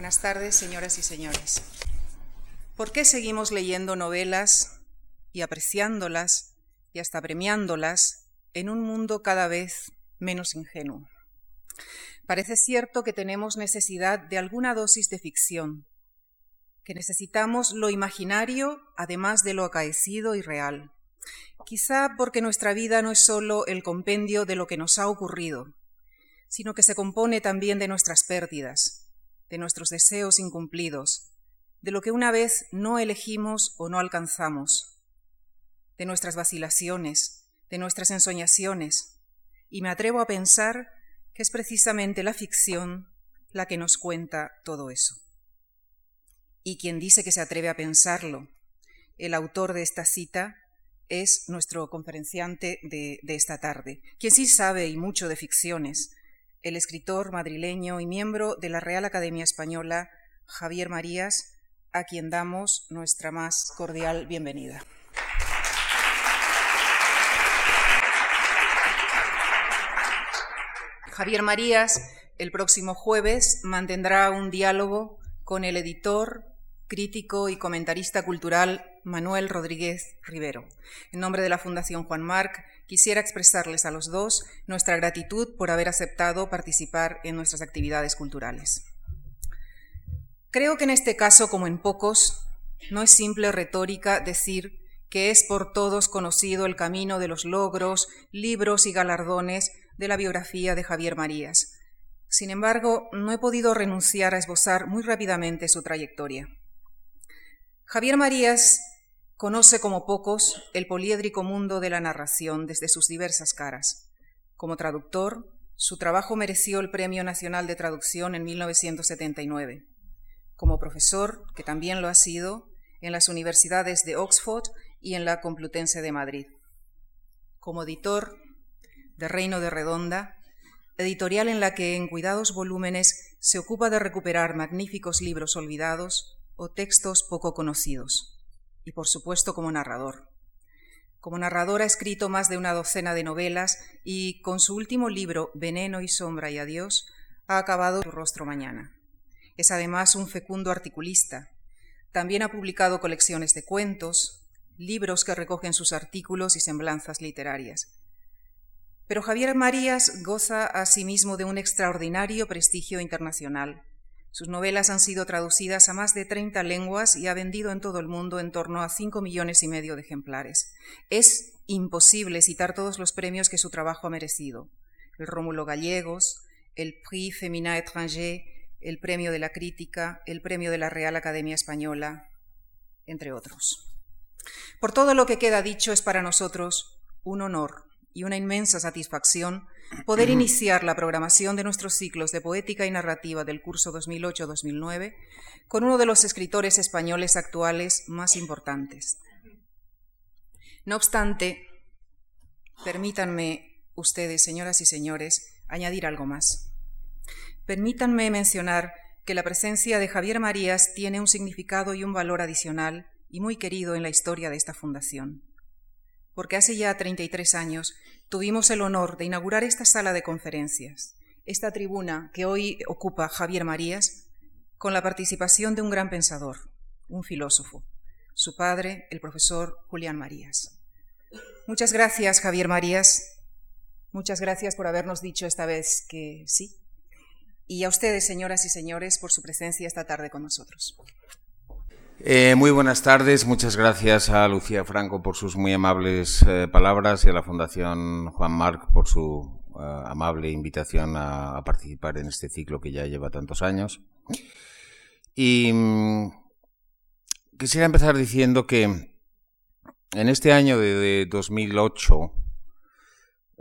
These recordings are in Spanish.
Buenas tardes, señoras y señores. ¿Por qué seguimos leyendo novelas y apreciándolas y hasta premiándolas en un mundo cada vez menos ingenuo? Parece cierto que tenemos necesidad de alguna dosis de ficción, que necesitamos lo imaginario además de lo acaecido y real. Quizá porque nuestra vida no es solo el compendio de lo que nos ha ocurrido, sino que se compone también de nuestras pérdidas, de nuestros deseos incumplidos, de lo que una vez no elegimos o no alcanzamos, de nuestras vacilaciones, de nuestras ensoñaciones, y me atrevo a pensar que es precisamente la ficción la que nos cuenta todo eso. Y quien dice que se atreve a pensarlo, el autor de esta cita, es nuestro conferenciante de, de, esta tarde, quien sí sabe y mucho de ficciones, el escritor madrileño y miembro de la Real Academia Española, Javier Marías, a quien damos nuestra más cordial bienvenida. Javier Marías el próximo jueves mantendrá un diálogo con el editor, crítico y comentarista cultural Manuel Rodríguez Rivero. En nombre de la Fundación Juan Marc, quisiera expresarles a los dos nuestra gratitud por haber aceptado participar en nuestras actividades culturales. Creo que en este caso, como en pocos, no es simple retórica decir que es por todos conocido el camino de los logros, libros y galardones de la biografía de Javier Marías. Sin embargo, no he podido renunciar a esbozar muy rápidamente su trayectoria. Javier Marías conoce como pocos el poliédrico mundo de la narración desde sus diversas caras. Como traductor, su trabajo mereció el Premio Nacional de Traducción en 1979. Como profesor, que también lo ha sido, en las universidades de Oxford y en la Complutense de Madrid. Como editor de Reino de Redonda, editorial en la que en cuidados volúmenes se ocupa de recuperar magníficos libros olvidados o textos poco conocidos. Y por supuesto como narrador. Como narrador ha escrito más de una docena de novelas y con su último libro, Veneno y Sombra y Adiós, ha acabado su rostro mañana. Es además un fecundo articulista. También ha publicado colecciones de cuentos, libros que recogen sus artículos y semblanzas literarias. Pero Javier Marías goza asimismo de un extraordinario prestigio internacional. Sus novelas han sido traducidas a más de 30 lenguas y ha vendido en todo el mundo en torno a 5 millones y medio de ejemplares. Es imposible citar todos los premios que su trabajo ha merecido. El Rómulo Gallegos, el Prix Féminin Étranger, el Premio de la Crítica, el Premio de la Real Academia Española, entre otros. Por todo lo que queda dicho es para nosotros un honor y una inmensa satisfacción poder iniciar la programación de nuestros ciclos de poética y narrativa del curso 2008-2009 con uno de los escritores españoles actuales más importantes. No obstante, permítanme ustedes, señoras y señores, añadir algo más. Permítanme mencionar que la presencia de Javier Marías tiene un significado y un valor adicional y muy querido en la historia de esta fundación porque hace ya 33 años tuvimos el honor de inaugurar esta sala de conferencias, esta tribuna que hoy ocupa Javier Marías, con la participación de un gran pensador, un filósofo, su padre, el profesor Julián Marías. Muchas gracias, Javier Marías. Muchas gracias por habernos dicho esta vez que sí. Y a ustedes, señoras y señores, por su presencia esta tarde con nosotros. Eh, muy buenas tardes, muchas gracias a Lucía Franco por sus muy amables eh, palabras y a la Fundación Juan Marc por su uh, amable invitación a, participar en este ciclo que ya lleva tantos años. Y um, quisiera empezar diciendo que en este año de, de 2008,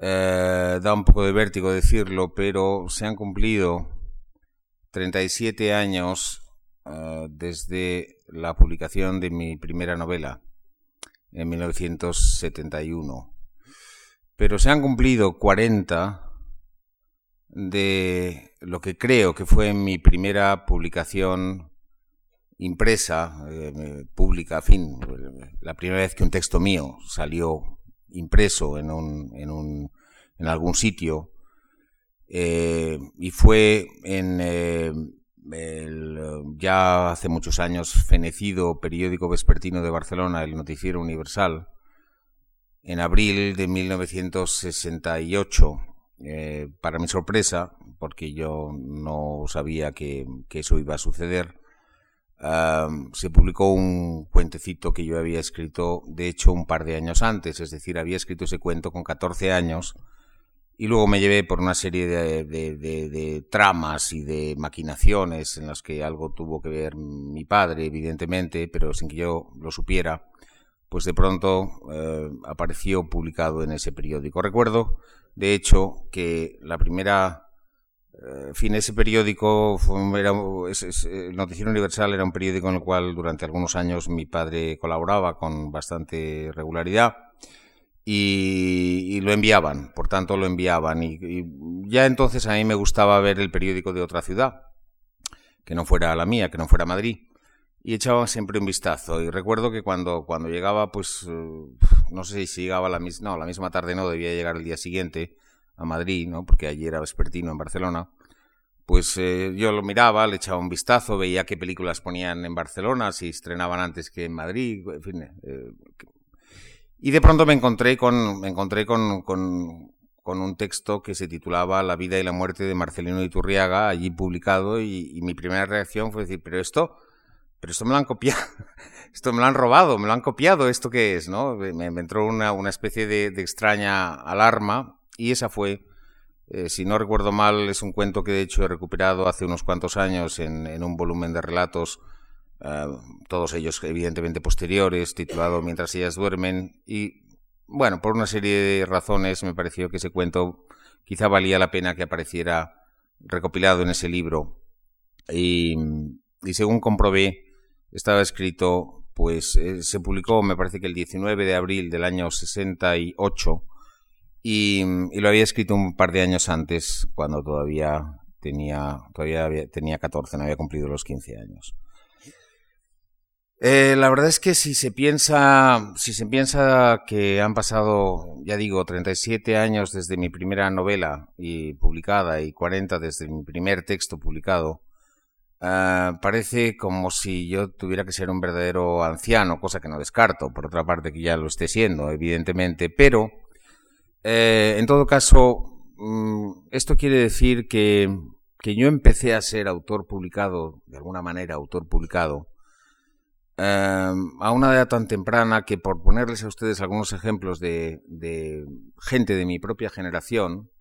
eh, da un poco de vértigo decirlo, pero se han cumplido 37 años desde la publicación de mi primera novela en 1971. Pero se han cumplido 40 de lo que creo que fue mi primera publicación impresa, eh, pública, fin, la primera vez que un texto mío salió impreso en, un, en, un, en algún sitio, eh, y fue en eh, el ya hace muchos años fenecido periódico vespertino de Barcelona, el Noticiero Universal, en abril de 1968, eh, para mi sorpresa, porque yo no sabía que, eso iba a suceder, se publicó un cuentecito que yo había escrito, de hecho, un par de años antes, es decir, había escrito ese cuento con 14 años y luego me llevé por una serie de, tramas y de maquinaciones en las que algo tuvo que ver mi padre, evidentemente, pero sin que yo lo supiera, pues de pronto eh, apareció publicado en ese periódico. Recuerdo, de hecho, que la primera... Eh, fin, ese periódico, era, el Noticiero Universal era un periódico en el cual durante algunos años mi padre colaboraba con bastante regularidad y, lo enviaban, por tanto lo enviaban. Y, ya entonces a mí me gustaba ver el periódico de otra ciudad, que no fuera la mía, que no fuera Madrid. Y echaba siempre un vistazo. Y recuerdo que cuando, cuando llegaba, pues, eh, no sé si llegaba la misma, no, la misma tarde no, debía llegar el día siguiente a Madrid, ¿no? Porque allí era vespertino en Barcelona. Pues eh, yo lo miraba, le echaba un vistazo, veía qué películas ponían en Barcelona, si estrenaban antes que en Madrid, en fin, eh, y de pronto me encontré con, me encontré con, con, un texto que se titulaba La vida y la muerte de Marcelino Iturriaga, allí publicado, y, mi primera reacción fue decir, pero esto, pero esto me lo han copiado, esto me lo han robado, me lo han copiado, ¿esto qué es? ¿no? Me, entró una, una especie de, extraña alarma, y esa fue, eh, si no recuerdo mal, es un cuento que de hecho he recuperado hace unos cuantos años en, en un volumen de relatos eh, todos ellos evidentemente posteriores, titulado Mientras ellas duermen, y bueno, por una serie de razones me pareció que ese cuento quizá valía la pena que apareciera recopilado en ese libro. Y, según comprobé, estaba escrito, pues eh, se publicó, me parece que el 19 de abril del año 68, y, y lo había escrito un par de años antes, cuando todavía tenía, todavía tenía 14, no había cumplido los 15 años. Eh, la verdad es que si se piensa, si se piensa que han pasado, ya digo, 37 años desde mi primera novela y publicada y 40 desde mi primer texto publicado, eh, parece como si yo tuviera que ser un verdadero anciano, cosa que no descarto, por otra parte que ya lo esté siendo, evidentemente, pero eh, en todo caso, mm, esto quiere decir que, que yo empecé a ser autor publicado, de alguna manera autor publicado, Em, a una edad tan temprana que por ponerles a ustedes algunos ejemplos de, gente de mi propia generación,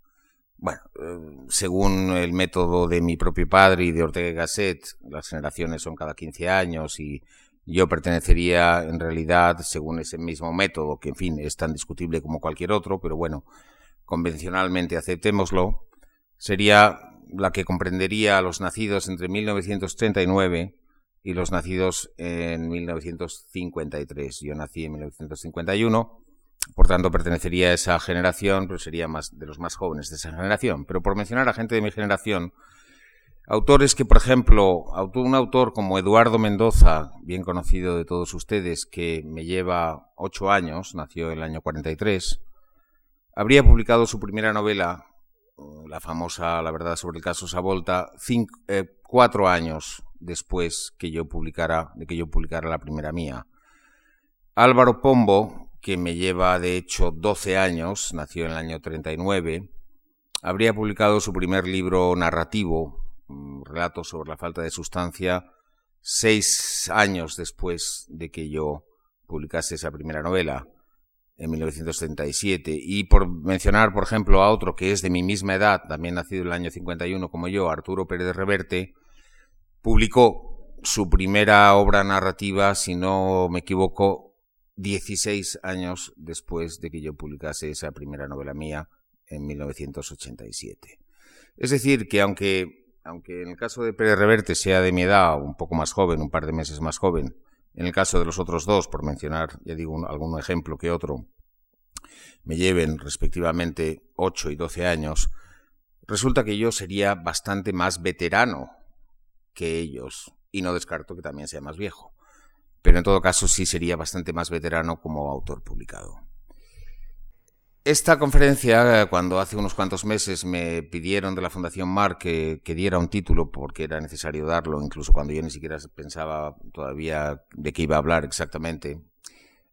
bueno, em, según el método de mi propio padre y de Ortega y Gasset, las generaciones son cada 15 años y yo pertenecería en realidad, según ese mismo método, que en fin es tan discutible como cualquier otro, pero bueno, convencionalmente aceptémoslo, sería la que comprendería a los nacidos entre 1939 y los nacidos en 1953. Yo nací en 1951, por tanto pertenecería a esa generación, pero sería más de los más jóvenes de esa generación. Pero por mencionar a gente de mi generación, autores que, por ejemplo, un autor como Eduardo Mendoza, bien conocido de todos ustedes, que me lleva ocho años, nació en el año 43, habría publicado su primera novela, la famosa La verdad sobre el caso Savolta, eh, cuatro años después que yo publicara, de que yo publicara la primera mía. Álvaro Pombo, que me lleva de hecho 12 años, nació en el año 39, habría publicado su primer libro narrativo, relato sobre la falta de sustancia, seis años después de que yo publicase esa primera novela, en 1937. Y por mencionar, por ejemplo, a otro que es de mi misma edad, también nacido en el año 51 como yo, Arturo Pérez Reverte, publicó su primera obra narrativa, si no me equivoco, 16 años después de que yo publicase esa primera novela mía en 1987. Es decir, que aunque, aunque en el caso de Pérez Reverte sea de mi edad, un poco más joven, un par de meses más joven, en el caso de los otros dos, por mencionar, ya digo, algún ejemplo que otro, me lleven respectivamente 8 y 12 años, resulta que yo sería bastante más veterano que ellos, y no descarto que también sea más viejo, pero en todo caso sí sería bastante más veterano como autor publicado. esta conferencia, cuando hace unos cuantos meses me pidieron de la Fundación Mar que, diera un título, porque era necesario darlo, incluso cuando yo ni siquiera pensaba todavía de qué iba a hablar exactamente,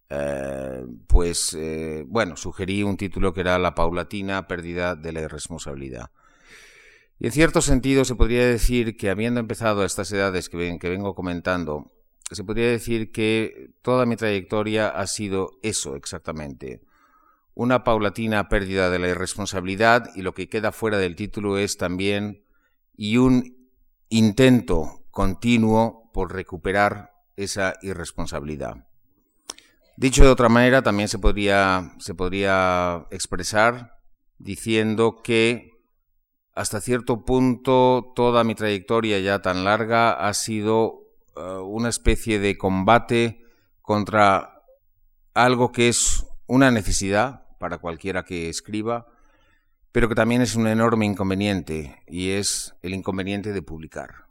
eh, pues eh, bueno, sugerí un título que era La paulatina pérdida de la irresponsabilidad. Y en cierto sentido se podría decir que habiendo empezado a estas edades que, que vengo comentando, se podría decir que toda mi trayectoria ha sido eso exactamente una paulatina pérdida de la irresponsabilidad y lo que queda fuera del título es también y un intento continuo por recuperar esa irresponsabilidad. Dicho de otra manera, también se podría, se podría expresar diciendo que hasta cierto punto toda mi trayectoria ya tan larga ha sido eh, una especie de combate contra algo que es una necesidad, para cualquiera que escriba, pero que también es un enorme inconveniente y es el inconveniente de publicar,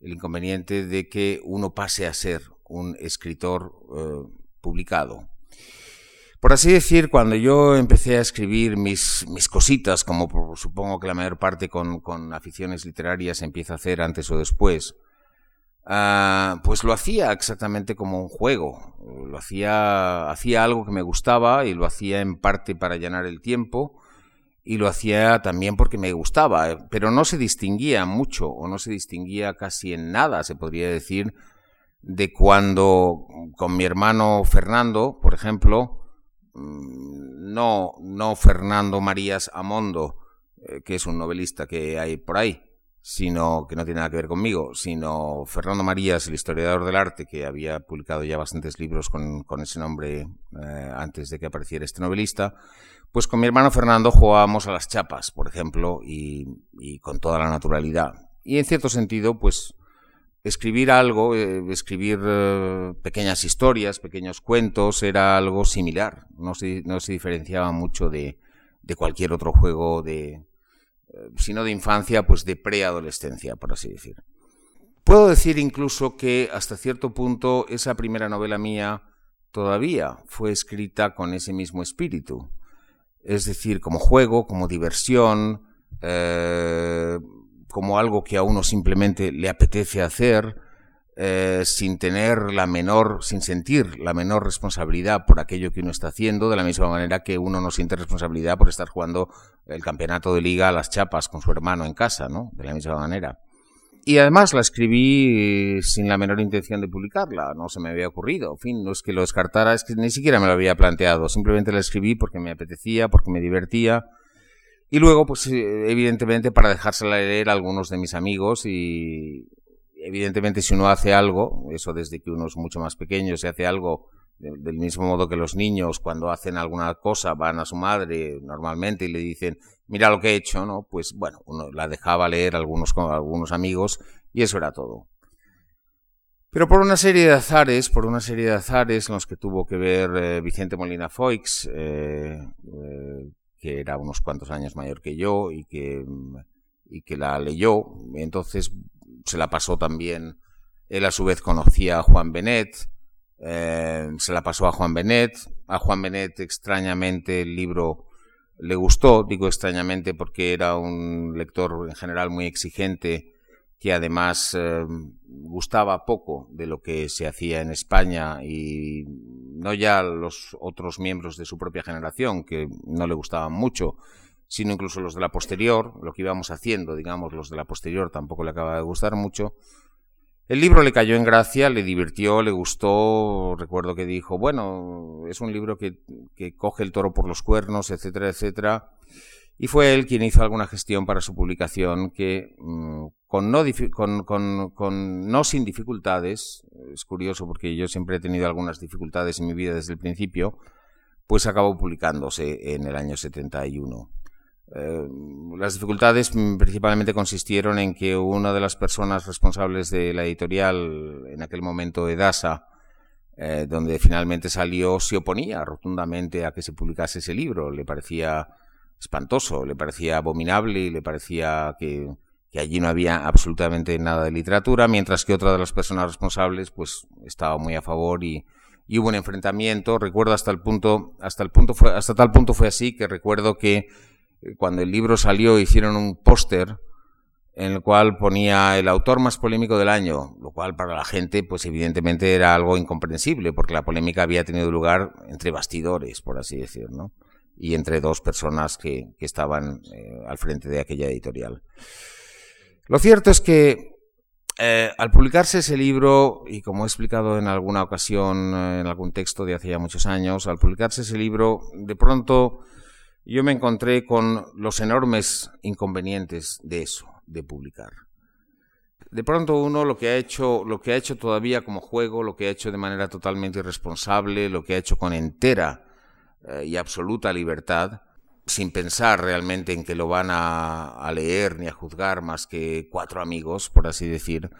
el inconveniente de que uno pase a ser un escritor eh, publicado. Por así decir, cuando yo empecé a escribir mis, mis cositas, como supongo que la mayor parte con, aficiones literarias empieza a hacer antes o después, Ah, pues lo hacía exactamente como un juego. Lo hacía, hacía algo que me gustaba y lo hacía en parte para llenar el tiempo y lo hacía también porque me gustaba, pero no se distinguía mucho o no se distinguía casi en nada, se podría decir, de cuando con mi hermano Fernando, por ejemplo, no, no Fernando Marías Amondo, eh, que es un novelista que hay por ahí, sino que no tiene nada que ver conmigo, sino Fernando Marías, el historiador del arte, que había publicado ya bastantes libros con, ese nombre eh, antes de que apareciera este novelista, pues con mi hermano Fernando jugábamos a las chapas, por ejemplo, y, con toda la naturalidad. Y en cierto sentido, pues escribir algo, eh, escribir eh, pequeñas historias, pequeños cuentos, era algo similar, no se, no se diferenciaba mucho de cualquier otro juego de, eh, si no de infancia, pues de preadolescencia, por así decir. Puedo decir incluso que hasta cierto punto esa primera novela mía todavía fue escrita con ese mismo espíritu. Es decir, como juego, como diversión, como algo que a uno simplemente le apetece hacer, eh, sin tener la menor, sin sentir la menor responsabilidad por aquello que uno está haciendo, de la misma manera que uno no siente responsabilidad por estar jugando el campeonato de liga a las chapas con su hermano en casa, ¿no? De la misma manera. Y además la escribí sin la menor intención de publicarla, no se me había ocurrido. En fin, no es que lo descartara, es que ni siquiera me lo había planteado. Simplemente la escribí porque me apetecía, porque me divertía. Y luego, pues evidentemente para dejársela leer a algunos de mis amigos y, evidentemente si uno hace algo, eso desde que uno es mucho más pequeño, se hace algo del mismo modo que los niños cuando hacen alguna cosa van a su madre normalmente y le dicen mira lo que he hecho, ¿no? Pues bueno, uno la dejaba leer algunos con algunos amigos y eso era todo. Pero por una serie de azares, por una serie de azares en los que tuvo que ver eh, Vicente Molina Foix, eh, eh, que era unos cuantos años mayor que yo y que, y que la leyó, entonces se la pasó también, él a su vez conocía a Juan Benet, eh, se la pasó a Juan Benet, a Juan Benet extrañamente el libro le gustó, digo extrañamente porque era un lector en general muy exigente, que además eh, gustaba poco de lo que se hacía en España y no ya los otros miembros de su propia generación, que no le gustaban mucho, sino incluso los de la posterior, lo que íbamos haciendo, digamos, los de la posterior tampoco le acaba de gustar mucho. El libro le cayó en gracia, le divirtió, le gustó, recuerdo que dijo, bueno, es un libro que, coge el toro por los cuernos, etcétera, etcétera. Y fue él quien hizo alguna gestión para su publicación que, mm, con, no, con, con, no sin dificultades, es curioso porque yo siempre he tenido algunas dificultades en mi vida desde el principio, pues acabó publicándose en el año 71. Eh, las dificultades principalmente consistieron en que una de las personas responsables de la editorial, en aquel momento Edasa, eh, donde finalmente salió, se oponía rotundamente a que se publicase ese libro. Le parecía espantoso, le parecía abominable y le parecía que, allí no había absolutamente nada de literatura, mientras que otra de las personas responsables pues estaba muy a favor y, y hubo un enfrentamiento. Recuerdo hasta el punto, hasta el punto fue, hasta tal punto fue así que recuerdo que eh, cuando el libro salió hicieron un póster en el cual ponía el autor más polémico del año, lo cual para la gente, pues evidentemente era algo incomprensible, porque la polémica había tenido lugar entre bastidores, por así decir, ¿no? Y entre dos personas que, que estaban eh, al frente de aquella editorial. Lo cierto es que eh, al publicarse ese libro, y como he explicado en alguna ocasión, eh, en algún texto de hace ya muchos años, al publicarse ese libro, de pronto yo me encontré con los enormes inconvenientes de eso de publicar. De pronto uno lo que ha hecho, lo que ha hecho todavía como juego, lo que ha hecho de manera totalmente irresponsable, lo que ha hecho con entera eh, y absoluta libertad, sin pensar realmente en que lo van a, leer ni a juzgar más que cuatro amigos, por así decir.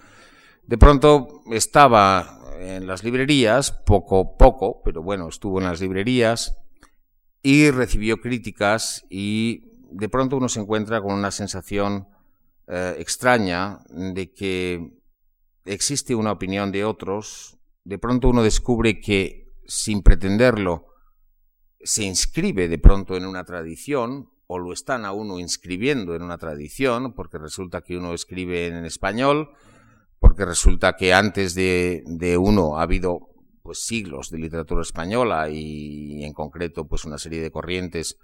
De pronto estaba en las librerías, poco, poco, pero bueno, estuvo en las librerías y recibió críticas y de pronto uno se encuentra con una sensación eh, extraña de que existe una opinión de otros, de pronto uno descubre que sin pretenderlo se inscribe de pronto en una tradición o lo están a uno inscribiendo en una tradición, porque resulta que uno escribe en español, porque resulta que antes de, de uno ha habido pues siglos de literatura española y, y en concreto pues una serie de corrientes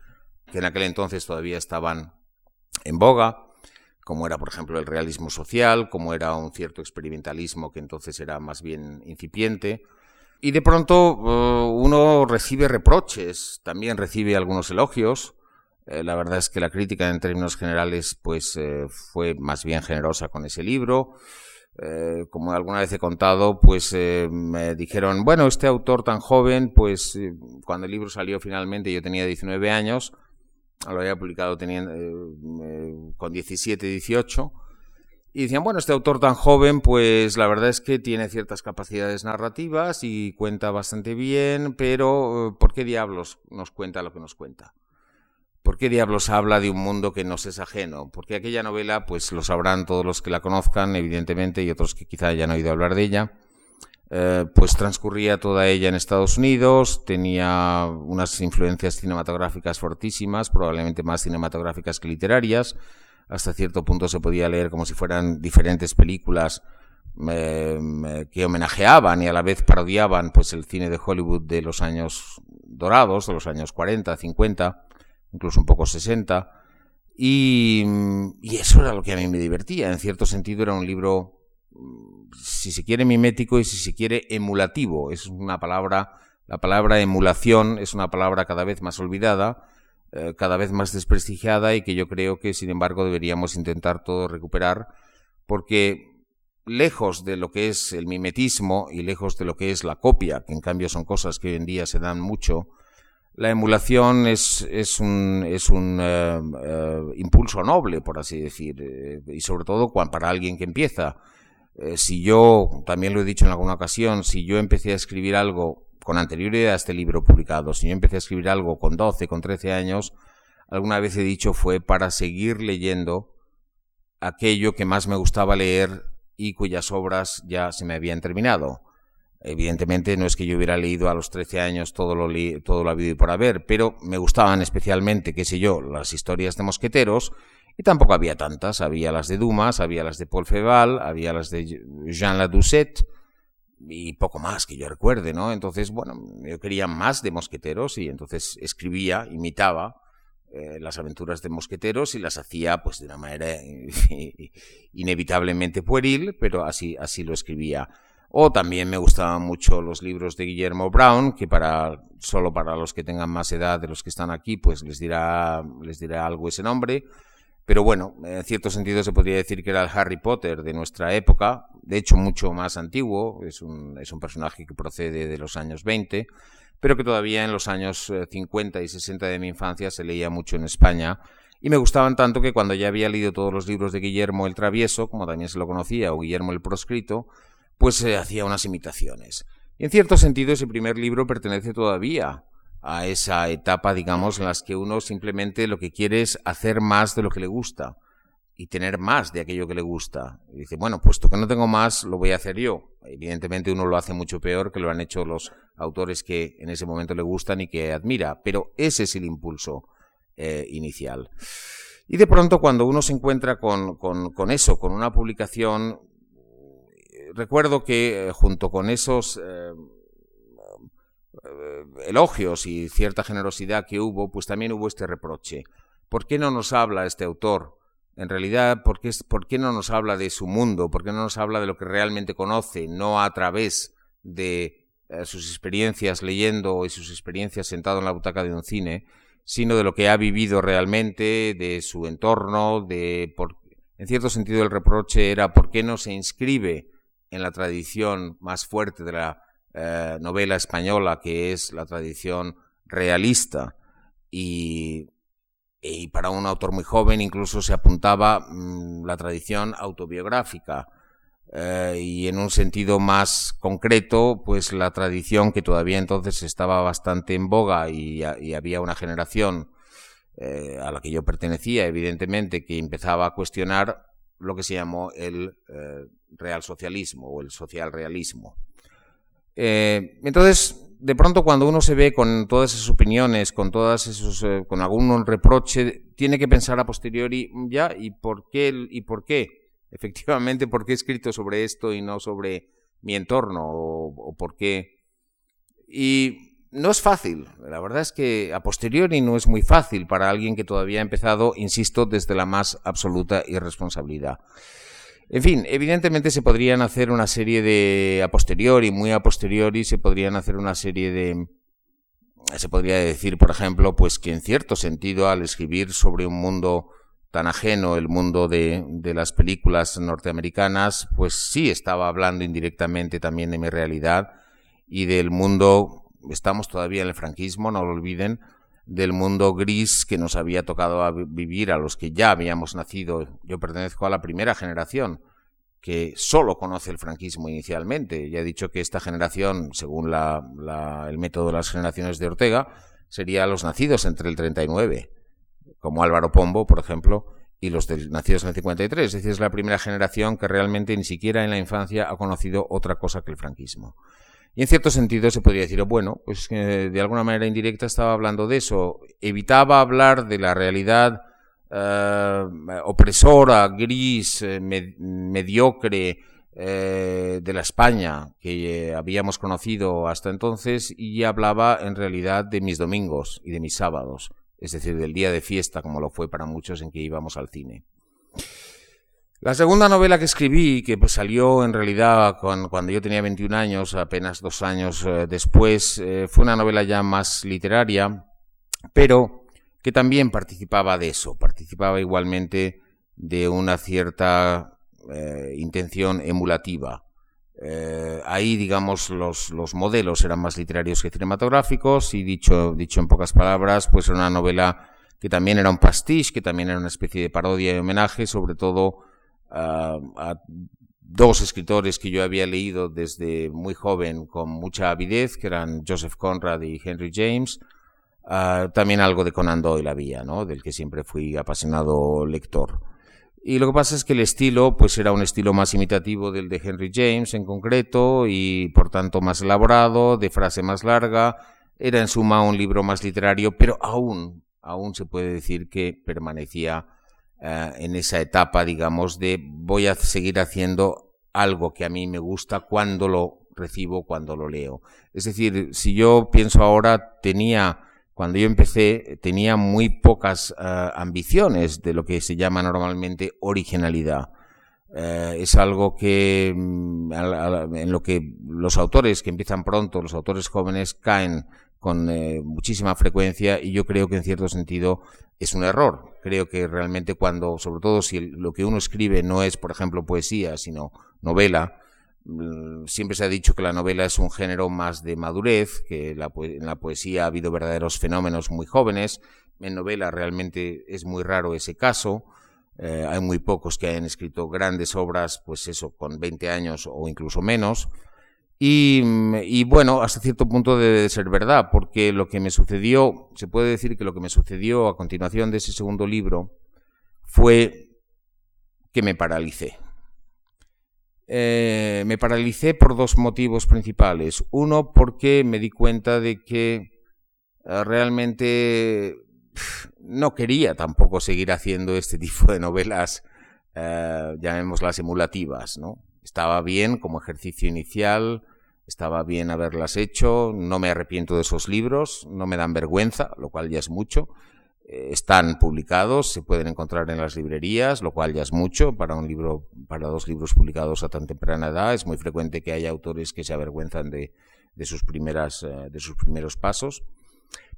que en aquel entonces todavía estaban en boga como era, por ejemplo, el realismo social, como era un cierto experimentalismo que entonces era más bien incipiente. Y de pronto eh, uno recibe reproches, también recibe algunos elogios. Eh, la verdad es que la crítica en términos generales pues eh, fue más bien generosa con ese libro. como alguna vez he contado, pues me dijeron, bueno, este autor tan joven, pues cuando el libro salió finalmente yo tenía 19 años, lo había publicado teniendo, eh, eh, con 17, 18. Y decían, bueno, este autor tan joven, pues la verdad es que tiene ciertas capacidades narrativas y cuenta bastante bien, pero eh, ¿por qué diablos nos cuenta lo que nos cuenta? ¿Por qué diablos habla de un mundo que nos es ajeno? Porque aquella novela, pues lo sabrán todos los que la conozcan, evidentemente, y otros que quizá hayan oído hablar de ella eh, pues transcurría toda ella en Estados Unidos, tenía unas influencias cinematográficas fortísimas, probablemente más cinematográficas que literarias. Hasta cierto punto se podía leer como si fueran diferentes películas que homenajeaban y a la vez parodiaban pues el cine de Hollywood de los años dorados, de los años 40, 50, incluso un poco 60. Y, y eso era lo que a mí me divertía. En cierto sentido era un libro si se quiere, mimético y si se quiere, emulativo. Es una palabra, la palabra emulación es una palabra cada vez más olvidada, eh, cada vez más desprestigiada y que yo creo que, sin embargo, deberíamos intentar todo recuperar, porque lejos de lo que es el mimetismo y lejos de lo que es la copia, que en cambio son cosas que hoy en día se dan mucho, la emulación es, es un, es un eh, eh, impulso noble, por así decir, y sobre todo para alguien que empieza. Si yo, también lo he dicho en alguna ocasión, si yo empecé a escribir algo con anterioridad a este libro publicado, si yo empecé a escribir algo con 12, con 13 años, alguna vez he dicho fue para seguir leyendo aquello que más me gustaba leer y cuyas obras ya se me habían terminado. Evidentemente no es que yo hubiera leído a los 13 años todo lo, todo lo habido y por haber, pero me gustaban especialmente, qué sé yo, las historias de mosqueteros y tampoco había tantas, había las de Dumas, había las de Paul Feval, había las de Jean Ladoucette y poco más que yo recuerde, ¿no? Entonces, bueno, yo quería más de mosqueteros y entonces escribía, imitaba eh, las aventuras de mosqueteros y las hacía pues de una manera inevitablemente pueril, pero así, así lo escribía. O también me gustaban mucho los libros de Guillermo Brown, que para solo para los que tengan más edad de los que están aquí, pues les dirá les dirá algo ese nombre. Pero bueno, en cierto sentido se podría decir que era el Harry Potter de nuestra época, de hecho mucho más antiguo, es un, es un personaje que procede de los años 20, pero que todavía en los años 50 eh, y 60 de mi infancia se leía mucho en España, y me gustaban tanto que cuando ya había leído todos los libros de Guillermo el Travieso, como también se lo conocía, o Guillermo el Proscrito, pues se hacía unas imitaciones. Y en cierto sentido ese primer libro pertenece todavía a esa etapa, digamos, en las que uno simplemente lo que quiere es hacer más de lo que le gusta y tener más de aquello que le gusta. dice, bueno, puesto que no tengo más, lo voy a hacer yo. Evidentemente uno lo hace mucho peor que lo han hecho los autores que en ese momento le gustan y que admira, pero ese es el impulso eh, inicial. Y de pronto cuando uno se encuentra con, con, eso, con una publicación, recuerdo que eh, junto con esos eh, elogios y cierta generosidad que hubo, pues también hubo este reproche. ¿Por qué no nos habla este autor? En realidad, ¿por qué, ¿por qué no nos habla de su mundo? ¿Por qué no nos habla de lo que realmente conoce, no a través de sus experiencias leyendo y sus experiencias sentado en la butaca de un cine? sino de lo que ha vivido realmente, de su entorno, de en cierto sentido el reproche era por qué no se inscribe en la tradición más fuerte de la eh, novela española, que es la tradición realista. Y, para un autor muy joven incluso se apuntaba mm, la tradición autobiográfica. Eh, y en un sentido más concreto, pues la tradición que todavía entonces estaba bastante en boga y, había una generación eh, a la que yo pertenecía, evidentemente, que empezaba a cuestionar lo que se llamó el real socialismo o el social realismo. Entonces, de pronto cuando uno se ve con todas esas opiniones, con todas esos, con algún reproche, tiene que pensar a posteriori, ya, ¿y por qué? ¿Y por qué? efectivamente, por qué he escrito sobre esto y no sobre mi entorno o, por qué. Y no es fácil, la verdad es que a posteriori no es muy fácil para alguien que todavía ha empezado, insisto, desde la más absoluta irresponsabilidad. En fin, evidentemente se podrían hacer una serie de a posteriori, muy a posteriori, se podrían hacer una serie de se podría decir, por ejemplo, pues que en cierto sentido al escribir sobre un mundo tan ajeno el mundo de, de, las películas norteamericanas, pues sí estaba hablando indirectamente también de mi realidad y del mundo, estamos todavía en el franquismo, no lo olviden, del mundo gris que nos había tocado vivir a los que ya habíamos nacido. Yo pertenezco a la primera generación que solo conoce el franquismo inicialmente. Ya he dicho que esta generación, según la, el método de las generaciones de Ortega, sería los nacidos entre el 39 como Álvaro Pombo, por ejemplo, y los nacidos en el 53. Es decir, es la primera generación que realmente ni siquiera en la infancia ha conocido otra cosa que el franquismo. Y en cierto sentido se podría decir, bueno, pues de alguna manera indirecta estaba hablando de eso. Evitaba hablar de la realidad eh, opresora, gris, eh, mediocre eh, de la España que habíamos conocido hasta entonces y hablaba en realidad de mis domingos y de mis sábados es decir, del día de fiesta, como lo fue para muchos en que íbamos al cine. La segunda novela que escribí, que pues, salió en realidad cuando yo tenía 21 años, apenas dos años eh, después, eh, fue una novela ya más literaria, pero que también participaba de eso, participaba igualmente de una cierta eh, intención emulativa. Ahí, digamos, los, los, modelos eran más literarios que cinematográficos y dicho, dicho en pocas palabras, pues era una novela que también era un pastiche, que también era una especie de parodia y homenaje, sobre todo a dos escritores que yo había leído desde muy joven con mucha avidez, que eran Joseph Conrad y Henry James. también algo de Conan Doyle había, ¿no? Del que siempre fui apasionado lector. Y lo que pasa es que el estilo, pues era un estilo más imitativo del de Henry James en concreto y por tanto más elaborado, de frase más larga. Era en suma un libro más literario, pero aún, aún se puede decir que permanecía eh, en esa etapa, digamos, de voy a seguir haciendo algo que a mí me gusta cuando lo recibo, cuando lo leo. Es decir, si yo pienso ahora, tenía cuando yo empecé tenía muy pocas eh, ambiciones de lo que se llama normalmente originalidad. Eh, es algo que mm, en lo que los autores que empiezan pronto, los autores jóvenes, caen con eh, muchísima frecuencia y yo creo que en cierto sentido es un error. Creo que realmente cuando, sobre todo si lo que uno escribe no es, por ejemplo, poesía, sino novela, Mm, siempre se ha dicho que la novela es un género más de madurez, que en la poesía ha habido verdaderos fenómenos muy jóvenes. En novela realmente es muy raro ese caso. Eh, hay muy pocos que hayan escrito grandes obras, pues eso, con 20 años o incluso menos. Y, y, bueno, hasta cierto punto debe ser verdad, porque lo que me sucedió, se puede decir que lo que me sucedió a continuación de ese segundo libro fue que me paralicé eh, me paralicé por dos motivos principales. Uno, porque me di cuenta de que eh, realmente no quería tampoco seguir haciendo este tipo de novelas, eh, llamémoslas emulativas, ¿no? Estaba bien como ejercicio inicial, estaba bien haberlas hecho, no me arrepiento de esos libros, no me dan vergüenza, lo cual ya es mucho. Eh, están publicados, se pueden encontrar en las librerías, lo cual ya es mucho para un libro, para dos libros publicados a tan temprana edad. Es muy frecuente que haya autores que se avergüenzan de, sus primeras, eh, de sus primeros pasos.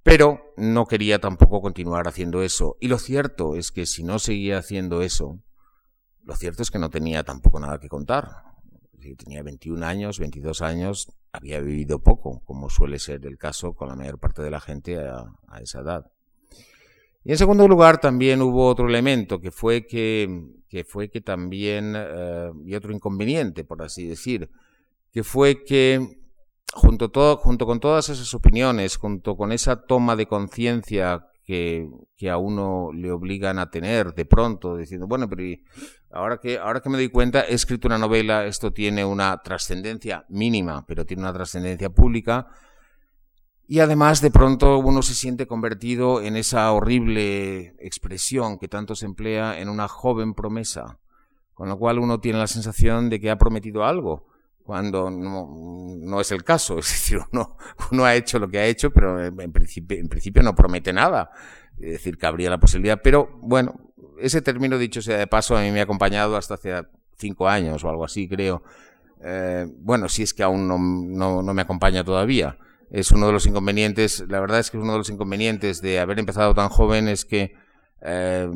Pero no quería tampoco continuar haciendo eso. Y lo cierto es que si no seguía haciendo eso, lo cierto es que no tenía tampoco nada que contar. Tenía 21 años, 22 años, había vivido poco, como suele ser el caso con la mayor parte de la gente a esa edad. Y en segundo lugar, también hubo otro elemento que fue que, que fue que también, eh, y otro inconveniente, por así decir, que fue que junto, todo, junto con todas esas opiniones, junto con esa toma de conciencia que, a uno le obligan a tener de pronto, diciendo, bueno, pero ahora que, ahora que me doy cuenta, he escrito una novela, esto tiene una trascendencia mínima, pero tiene una trascendencia pública, y además de pronto uno se siente convertido en esa horrible expresión que tanto se emplea en una joven promesa, con lo cual uno tiene la sensación de que ha prometido algo, cuando no, es el caso. Es decir, uno, uno, ha hecho lo que ha hecho, pero en principio, no promete nada. Es decir, que habría la posibilidad. Pero bueno, ese término, dicho sea de paso, a mí me ha acompañado hasta hace cinco años o algo así, creo. Eh, bueno, si es que aún no, no me acompaña todavía es uno de los inconvenientes, la verdad es que es uno de los inconvenientes de haber empezado tan joven es que eh,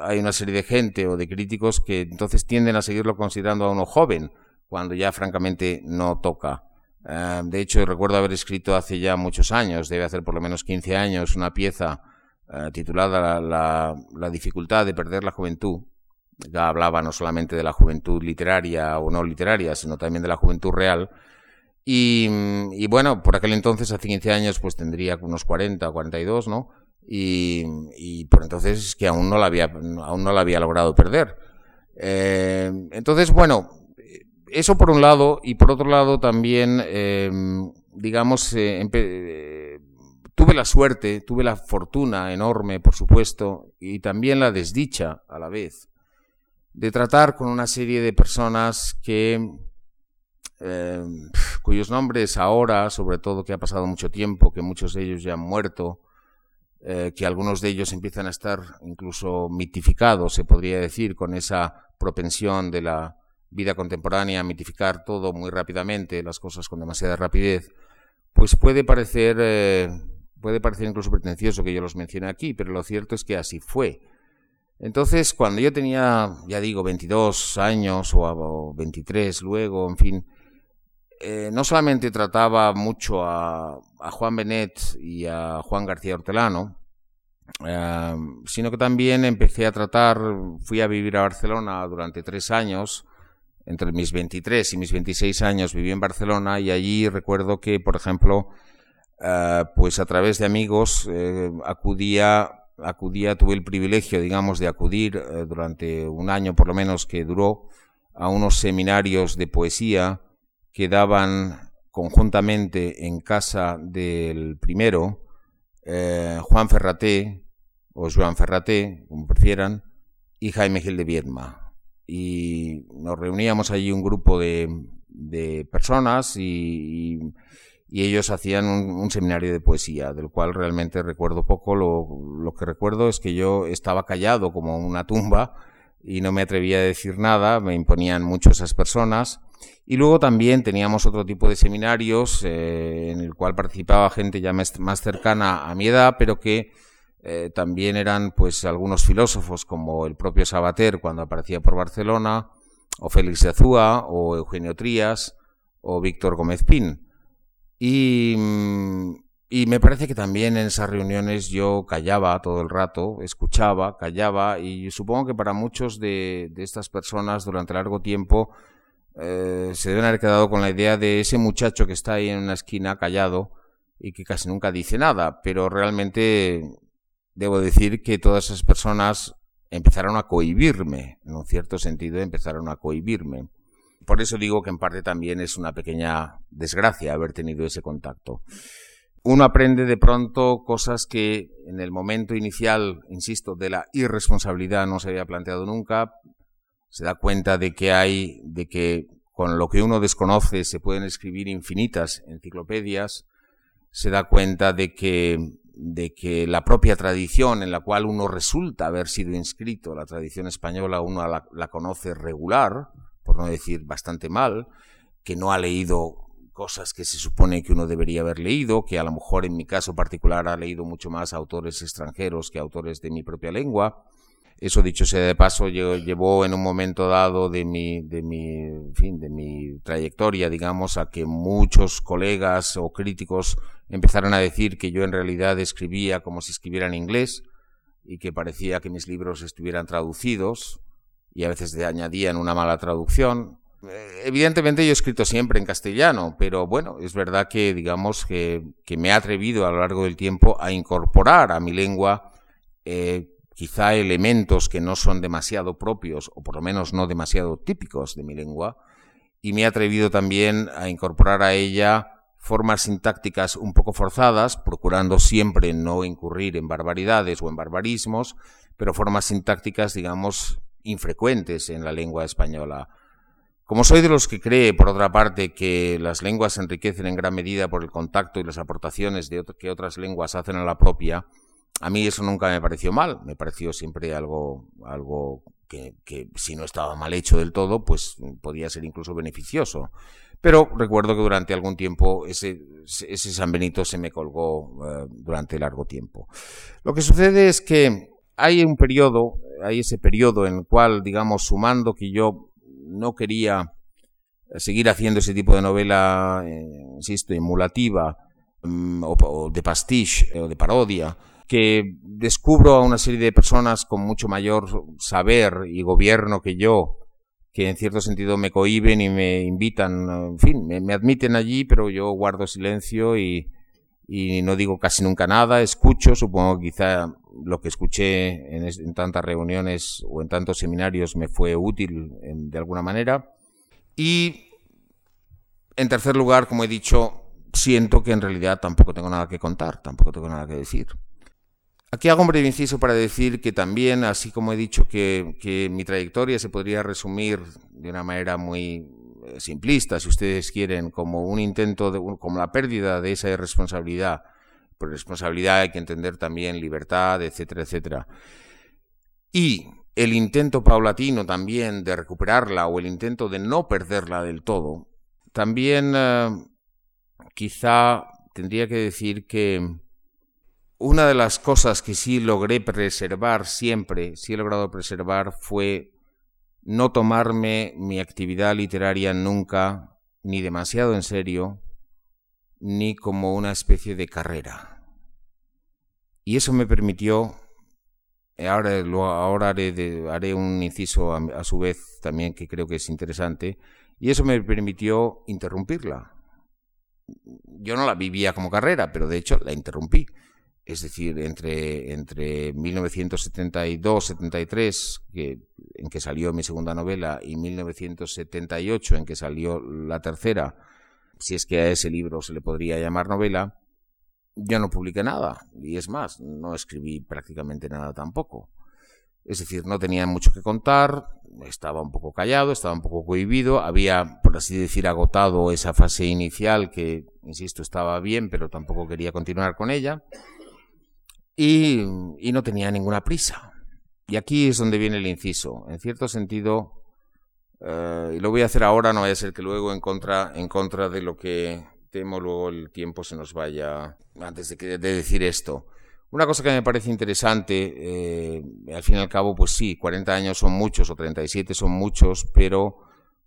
hay una serie de gente o de críticos que entonces tienden a seguirlo considerando a uno joven, cuando ya francamente no toca. Eh, de hecho, recuerdo haber escrito hace ya muchos años, debe hacer por lo menos 15 años, una pieza eh, titulada la, la, dificultad de perder la juventud. Ya hablaba no solamente de la juventud literaria o no literaria, sino también de la juventud real y, y, bueno, por aquel entonces, hace 15 años, pues tendría unos 40 o 42, ¿no? Y, y por entonces es que aún no la había, aún no la había logrado perder. Eh, entonces, bueno, eso por un lado, y por otro lado también, eh, digamos, eh, tuve la suerte, tuve la fortuna enorme, por supuesto, y también la desdicha a la vez, de tratar con una serie de personas que eh, cuyos nombres ahora, sobre todo que ha pasado mucho tiempo, que muchos de ellos ya han muerto, eh, que algunos de ellos empiezan a estar incluso mitificados, se podría decir, con esa propensión de la vida contemporánea mitificar todo muy rápidamente, las cosas con demasiada rapidez, pues puede parecer, eh, puede parecer incluso pretencioso que yo los mencione aquí, pero lo cierto es que así fue. Entonces, cuando yo tenía, ya digo, 22 años o, o 23 luego, en fin, eh, no solamente trataba mucho a, Juan Benet y a Juan García Hortelano, eh, sino que también empecé a tratar, fui a vivir a Barcelona durante tres años, entre mis 23 y mis 26 años viví en Barcelona y allí recuerdo que, por ejemplo, eh, pues a través de amigos acudía, acudía, tuve el privilegio, digamos, de acudir durante un año por lo menos que duró a unos seminarios de poesía que daban conjuntamente en casa del primero, eh, Juan Ferraté, o Joan Ferraté, como prefieran, y Jaime Gil de Viedma. Y nos reuníamos allí un grupo de, personas y, ellos hacían un, seminario de poesía, del cual realmente recuerdo poco. Lo, lo que recuerdo es que yo estaba callado como una tumba y no me atrevía a decir nada, me imponían mucho esas personas y luego también teníamos otro tipo de seminarios eh, en el cual participaba gente ya más, cercana a mi edad, pero que eh, también eran pues algunos filósofos como el propio Sabater cuando aparecía por Barcelona, o Félix de Azúa, o Eugenio Trías, o Víctor Gómez Pin. Y, mm, y me parece que también en esas reuniones yo callaba todo el rato, escuchaba, callaba, y supongo que para muchos de, de estas personas durante largo tiempo eh, se deben haber quedado con la idea de ese muchacho que está ahí en una esquina callado y que casi nunca dice nada, pero realmente debo decir que todas esas personas empezaron a cohibirme, en un cierto sentido empezaron a cohibirme. por eso digo que en parte también es una pequeña desgracia haber tenido ese contacto. Uno aprende de pronto cosas que en el momento inicial, insisto, de la irresponsabilidad no se había planteado nunca. Se da cuenta de que hay, de que con lo que uno desconoce se pueden escribir infinitas enciclopedias. Se da cuenta de que, de que la propia tradición en la cual uno resulta haber sido inscrito, la tradición española, uno la, conoce regular, por no decir bastante mal, que no ha leído cosas que se supone que uno debería haber leído, que a lo mejor en mi caso particular ha leído mucho más autores extranjeros que autores de mi propia lengua. Eso dicho sea de paso, llevó en un momento dado de mi, de mi, fin, de mi trayectoria, digamos, a que muchos colegas o críticos empezaron a decir que yo en realidad escribía como si escribiera en inglés y que parecía que mis libros estuvieran traducidos y a veces añadían una mala traducción. Eh, evidentemente yo he escrito siempre en castellano, pero bueno, es verdad que digamos que, me he atrevido a lo largo del tiempo a incorporar a mi lengua eh, quizá elementos que no son demasiado propios o por lo menos no demasiado típicos de mi lengua y me he atrevido también a incorporar a ella formas sintácticas un poco forzadas, procurando siempre no incurrir en barbaridades o en barbarismos, pero formas sintácticas, digamos, infrecuentes en la lengua española. Como soy de los que cree, por otra parte, que las lenguas se enriquecen en gran medida por el contacto y las aportaciones de que otras lenguas hacen a la propia, a mí eso nunca me pareció mal, me pareció siempre algo, algo que, si no estaba mal hecho del todo, pues podía ser incluso beneficioso. Pero recuerdo que durante algún tiempo ese, ese San Benito se me colgó eh, durante largo tiempo. Lo que sucede es que hay un periodo, hay ese periodo en el cual, digamos, sumando que yo no quería seguir haciendo ese tipo de novela, eh, insisto, emulativa mm, o, de pastiche eh, o de parodia, que descubro a una serie de personas con mucho mayor saber y gobierno que yo, que en cierto sentido me cohiben y me invitan, en fin, me, admiten allí, pero yo guardo silencio y, no digo casi nunca nada, escucho, supongo que quizá lo que escuché en, tantas reuniones o en tantos seminarios me fue útil de alguna manera. Y en tercer lugar, como he dicho, siento que en realidad tampoco tengo nada que contar, tampoco tengo nada que decir. Aquí hago un breve inciso para decir que también, así como he dicho que, mi trayectoria se podría resumir de una manera muy eh, simplista, si ustedes quieren, como un intento, de, como la pérdida de esa responsabilidad. Por responsabilidad hay que entender también libertad, etcétera, etcétera. Y el intento paulatino también de recuperarla o el intento de no perderla del todo, también eh, quizá tendría que decir que una de las cosas que sí logré preservar siempre, sí he logrado preservar, fue no tomarme mi actividad literaria nunca ni demasiado en serio, ni como una especie de carrera. Y eso me permitió, ahora, ahora haré, haré, un inciso a su vez también que creo que es interesante, y eso me permitió interrumpirla. Yo no la vivía como carrera, pero de hecho la interrumpí es decir, entre, entre 1972-73, en que salió mi segunda novela, y 1978, en que salió la tercera, si es que a ese libro se le podría llamar novela, yo no publiqué nada, y es más, no escribí prácticamente nada tampoco. Es decir, no tenía mucho que contar, estaba un poco callado, estaba un poco cohibido, había, por así decir, agotado esa fase inicial que, insisto, estaba bien, pero tampoco quería continuar con ella y, no tenía ninguna prisa. Y aquí es donde viene el inciso. En cierto sentido, eh, y lo voy a hacer ahora, no vaya a ser que luego en contra, en contra de lo que temo luego el tiempo se nos vaya antes de, decir esto. Una cosa que me parece interesante, eh, al fin y al cabo, pues sí, 40 años son muchos o 37 son muchos, pero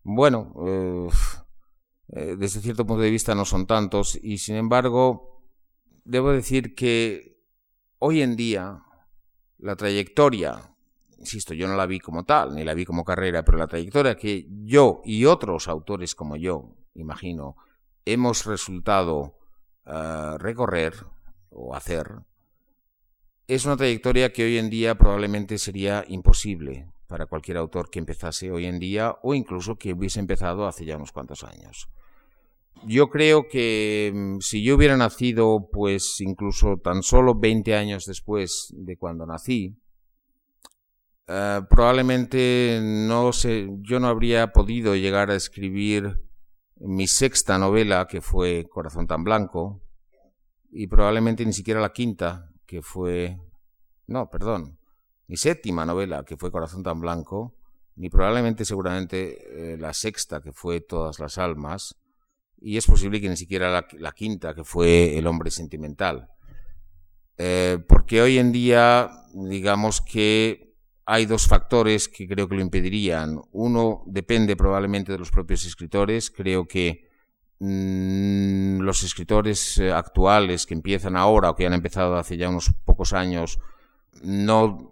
bueno, eh, desde cierto punto de vista no son tantos y sin embargo, debo decir que hoy en día la trayectoria, insisto, yo no la vi como tal, ni la vi como carrera, pero la trayectoria que yo y otros autores como yo, imagino, hemos resultado eh, recorrer o hacer, es una trayectoria que hoy en día probablemente sería imposible. para cualquier autor que empezase hoy en día o incluso que hubiese empezado hace ya unos cuantos años. Yo creo que mm, si yo hubiera nacido, pues incluso tan solo 20 años después de cuando nací, eh, probablemente no sé, yo no habría podido llegar a escribir mi sexta novela, que fue Corazón tan blanco, y probablemente ni siquiera la quinta, que fue, no, perdón, mi séptima novela, que fue Corazón tan blanco, ni probablemente seguramente eh, la sexta, que fue Todas las almas, y es posible que ni siquiera la, quinta, que fue El hombre sentimental. Eh, porque hoy en día, digamos que hay dos factores que creo que lo impedirían. Uno depende probablemente de los propios escritores. Creo que mm, los escritores eh, actuales que empiezan ahora o que han empezado hace ya unos pocos años no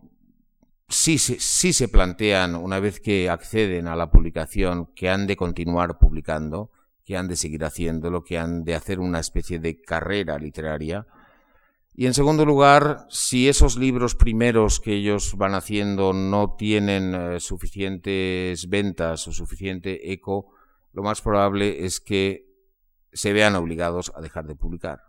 sí, sí se plantean una vez que acceden a la publicación que han de continuar publicando que han de seguir haciéndolo, que han de hacer una especie de carrera literaria. Y en segundo lugar, si esos libros primeros que ellos van haciendo no tienen eh, suficientes ventas o suficiente eco, lo más probable es que se vean obligados a dejar de publicar.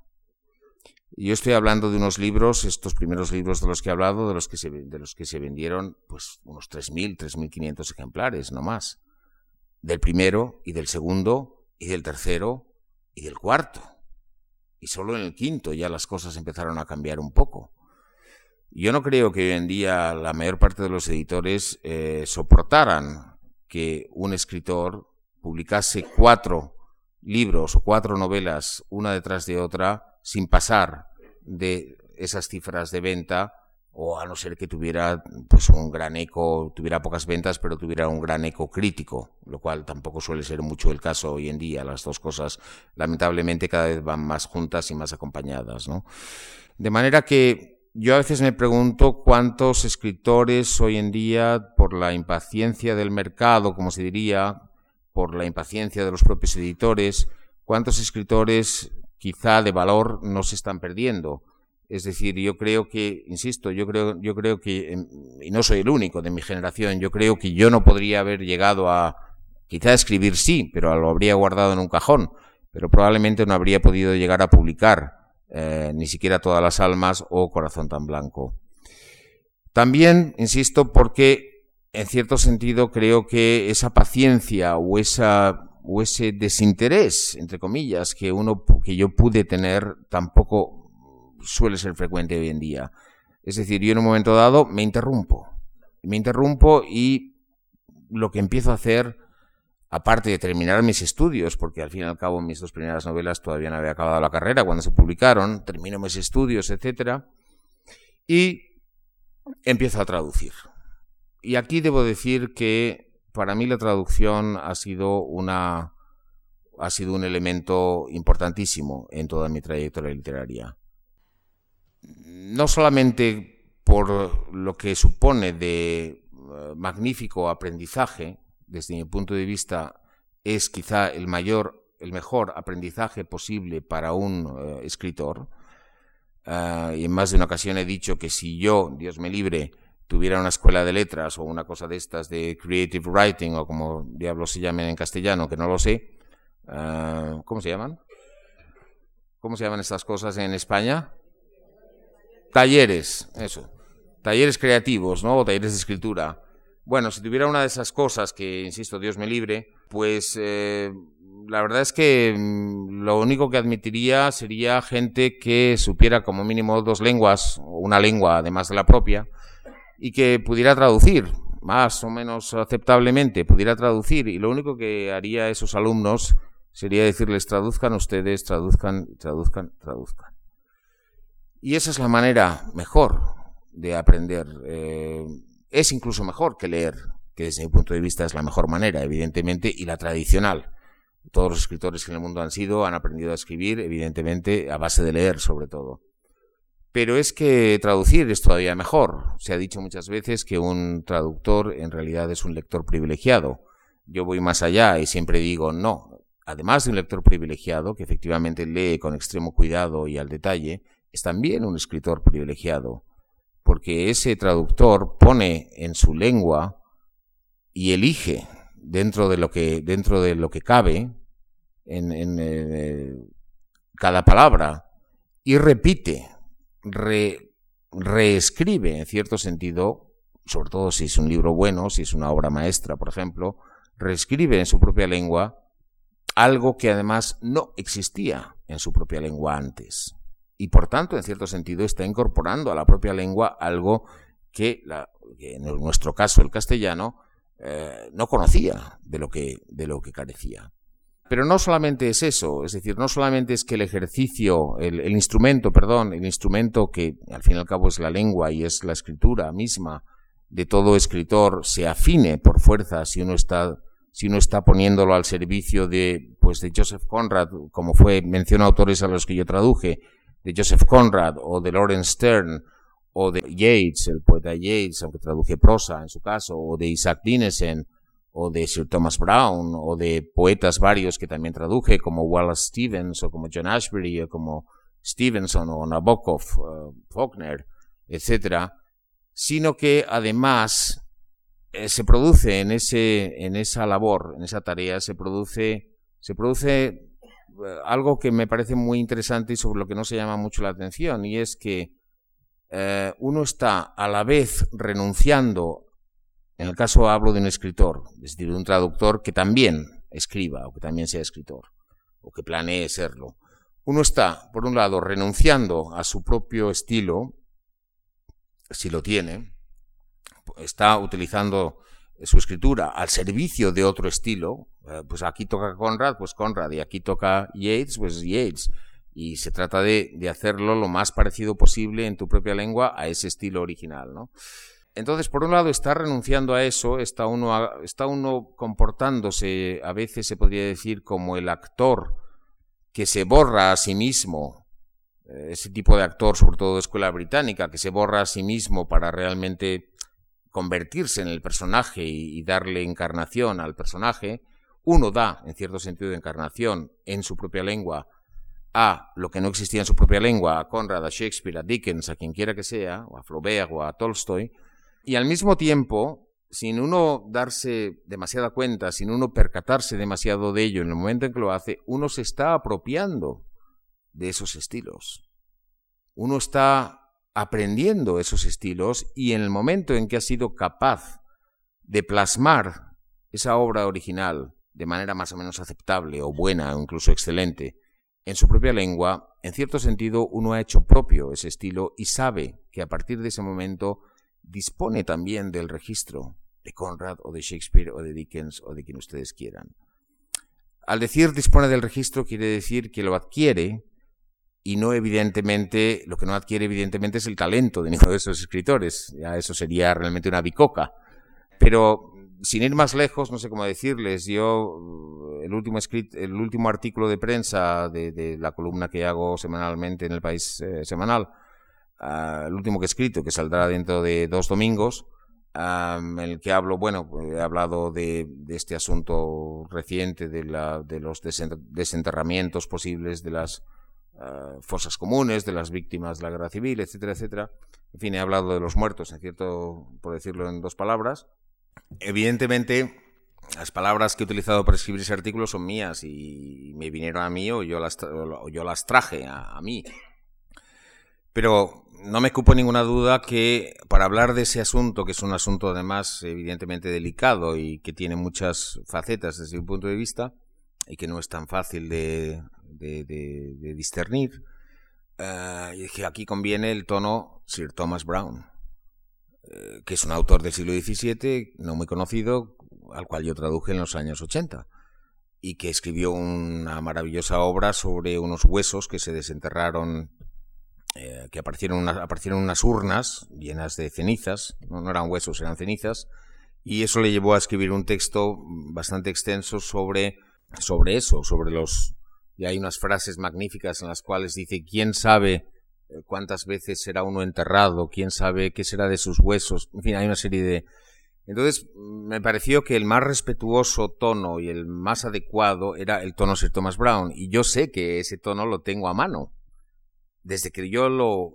Yo estoy hablando de unos libros, estos primeros libros de los que he hablado, de los que se, de los que se vendieron pues unos 3.000, 3.500 ejemplares, no más. Del primero y del segundo, y del tercero y del cuarto. Y solo en el quinto ya las cosas empezaron a cambiar un poco. Yo no creo que hoy en día la mayor parte de los editores eh, soportaran que un escritor publicase cuatro libros o cuatro novelas una detrás de otra sin pasar de esas cifras de venta o a no ser que tuviera pues un gran eco, tuviera pocas ventas, pero tuviera un gran eco crítico, lo cual tampoco suele ser mucho el caso hoy en día. Las dos cosas, lamentablemente, cada vez van más juntas y más acompañadas, ¿no? De manera que yo a veces me pregunto cuántos escritores hoy en día, por la impaciencia del mercado, como se diría, por la impaciencia de los propios editores, cuántos escritores quizá de valor no se están perdiendo es decir, yo creo que, insisto, yo creo, yo creo que, em, y no soy el único de mi generación, yo creo que yo no podría haber llegado a, quizá escribir sí, pero lo habría guardado en un cajón, pero probablemente no habría podido llegar a publicar eh, ni siquiera Todas las Almas o Corazón tan Blanco. También, insisto, porque en cierto sentido creo que esa paciencia o esa o ese desinterés, entre comillas, que uno que yo pude tener tampoco suele ser frecuente hoy en día. Es decir, yo en un momento dado me interrumpo. Me interrumpo y lo que empiezo a hacer, aparte de terminar mis estudios, porque al fin y al cabo mis dos primeras novelas todavía no había acabado la carrera cuando se publicaron, termino mis estudios, etcétera, y empiezo a traducir. Y aquí debo decir que para mí la traducción ha sido una ha sido un elemento importantísimo en toda mi trayectoria literaria no solamente por lo que supone de eh, magnífico aprendizaje, desde mi punto de vista, es quizá el mayor, el mejor aprendizaje posible para un eh, escritor. Ah, y en más de una ocasión he dicho que si yo, Dios me libre, tuviera una escuela de letras o una cosa de estas de creative writing o como diablos se llamen en castellano, que no lo sé, ah, ¿cómo se llaman? ¿Cómo se llaman estas cosas en España? Talleres, eso. Talleres creativos, ¿no? O talleres de escritura. Bueno, si tuviera una de esas cosas, que insisto, Dios me libre, pues eh, la verdad es que mm, lo único que admitiría sería gente que supiera como mínimo dos lenguas, o una lengua además de la propia, y que pudiera traducir, más o menos aceptablemente, pudiera traducir, y lo único que haría esos alumnos sería decirles traduzcan ustedes, traduzcan, traduzcan, traduzcan. Y esa es la manera mejor de aprender. Eh, es incluso mejor que leer, que desde mi punto de vista es la mejor manera, evidentemente, y la tradicional. Todos los escritores que en el mundo han sido han aprendido a escribir, evidentemente, a base de leer sobre todo. Pero es que traducir es todavía mejor. Se ha dicho muchas veces que un traductor en realidad es un lector privilegiado. Yo voy más allá y siempre digo no. Además de un lector privilegiado, que efectivamente lee con extremo cuidado y al detalle, es también un escritor privilegiado, porque ese traductor pone en su lengua y elige dentro de lo que, dentro de lo que cabe en, eh, cada palabra y repite, reescribe en cierto sentido, sobre todo si es un libro bueno, si es una obra maestra, por ejemplo, reescribe en su propia lengua algo que además no existía en su propia lengua antes. Y por tanto, en cierto sentido, está incorporando a la propia lengua algo que, en nuestro caso el castellano, eh, no conocía de lo, que, de lo que carecía. Pero no solamente es eso, es decir, no solamente es que el ejercicio, el, el, instrumento, perdón, el instrumento que al fin y al cabo es la lengua y es la escritura misma de todo escritor se afine por fuerza si uno está si uno está poniéndolo al servicio de, pues, de Joseph Conrad, como fue, menciono autores a los que yo traduje, de Joseph Conrad o de Lawrence Stern o de Yates, el poeta Yates, aunque traduje prosa en su caso, o de Isaac Dinesen, o de Sir Thomas Brown, o de poetas varios que también traduje, como Wallace Stevens, o como John Ashbery, o como Stevenson, o Nabokov, uh, Faulkner, etc., sino que además eh, se produce en, ese, en esa labor, en esa tarea, se produce, se produce eh, algo que me parece muy interesante y sobre lo que no se llama mucho la atención, y es que eh, uno está a la vez renunciando, en el caso hablo de un escritor, es decir, de un traductor que también escriba o que también sea escritor, o que planee serlo. Uno está, por un lado, renunciando a su propio estilo, si lo tiene, está utilizando su escritura al servicio de otro estilo, eh, pues aquí toca Conrad, pues Conrad, y aquí toca Yates, pues Yates. Y se trata de, de hacerlo lo más parecido posible en tu propia lengua a ese estilo original, ¿no? Entonces, por un lado, está renunciando a eso, está uno, está uno comportándose, a veces se podría decir, como el actor que se borra a sí mismo, eh, ese tipo de actor, sobre todo de escuela británica, que se borra a sí mismo para realmente convertirse en el personaje y, darle encarnación al personaje, uno da, en cierto sentido de encarnación, en su propia lengua, a lo que no existía en su propia lengua, a Conrad, a Shakespeare, a Dickens, a quien quiera que sea, o a Flaubert o a Tolstoy, y al mismo tiempo, sin uno darse demasiada cuenta, sin uno percatarse demasiado de ello en el momento en que lo hace, uno se está apropiando de esos estilos. Uno está aprendiendo esos estilos y en el momento en que ha sido capaz de plasmar esa obra original de manera más o menos aceptable o buena o incluso excelente en su propia lengua, en cierto sentido uno ha hecho propio ese estilo y sabe que a partir de ese momento dispone también del registro de Conrad o de Shakespeare o de Dickens o de quien ustedes quieran. Al decir dispone del registro quiere decir que lo adquiere y no evidentemente, lo que no adquiere evidentemente es el talento de ninguno de esos escritores, ya eso sería realmente una bicoca. Pero sin ir más lejos, no sé cómo decirles, yo el último, el último artículo de prensa de, la columna que hago semanalmente en el país eh, semanal, ah, el último que he escrito, que saldrá dentro de dos domingos, en el que hablo, bueno, he hablado de, este asunto reciente de, la, de los desenterramientos posibles de las uh, fosas comunes de las víctimas de la guerra civil, etcétera, etcétera. En fin, he hablado de los muertos, en cierto, por decirlo en dos palabras. Evidentemente, las palabras que he utilizado para escribir ese artículo son mías y me vinieron a mí o yo las, traje a, mí. Pero no me cupo ninguna duda que para hablar de ese asunto, que es un asunto además evidentemente delicado y que tiene muchas facetas desde mi punto de vista y que no es tan fácil de, discernir, dije, aquí conviene el tono Sir Thomas Brown, eh, que es un autor del siglo XVII, no muy conocido, al cual yo traduje en los años 80, y que escribió una maravillosa obra sobre unos huesos que se desenterraron, eh, que aparecieron, aparecieron unas urnas llenas de cenizas, no eran huesos, eran cenizas, y eso le llevó a escribir un texto bastante extenso sobre, sobre eso, sobre los, y hay unas frases magníficas en las cuales dice, ¿quién sabe cuántas veces será uno enterrado? ¿Quién sabe qué será de sus huesos? En fin, hay una serie de... Entonces, me pareció que el más respetuoso tono y el más adecuado era el tono Sir Thomas Brown. Y yo sé que ese tono lo tengo a mano. Desde que yo lo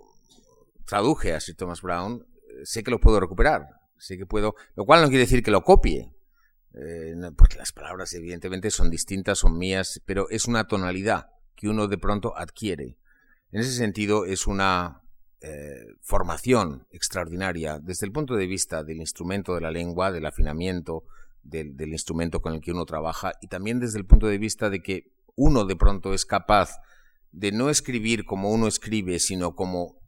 traduje a Sir Thomas Brown, sé que lo puedo recuperar. Sé que puedo... Lo cual no quiere decir que lo copie eh, porque las palabras evidentemente son distintas, son mías, pero es una tonalidad que uno de pronto adquiere. En ese sentido es una eh, formación extraordinaria desde el punto de vista del instrumento de la lengua, del afinamiento del, del instrumento con el que uno trabaja y también desde el punto de vista de que uno de pronto es capaz de no escribir como uno escribe, sino como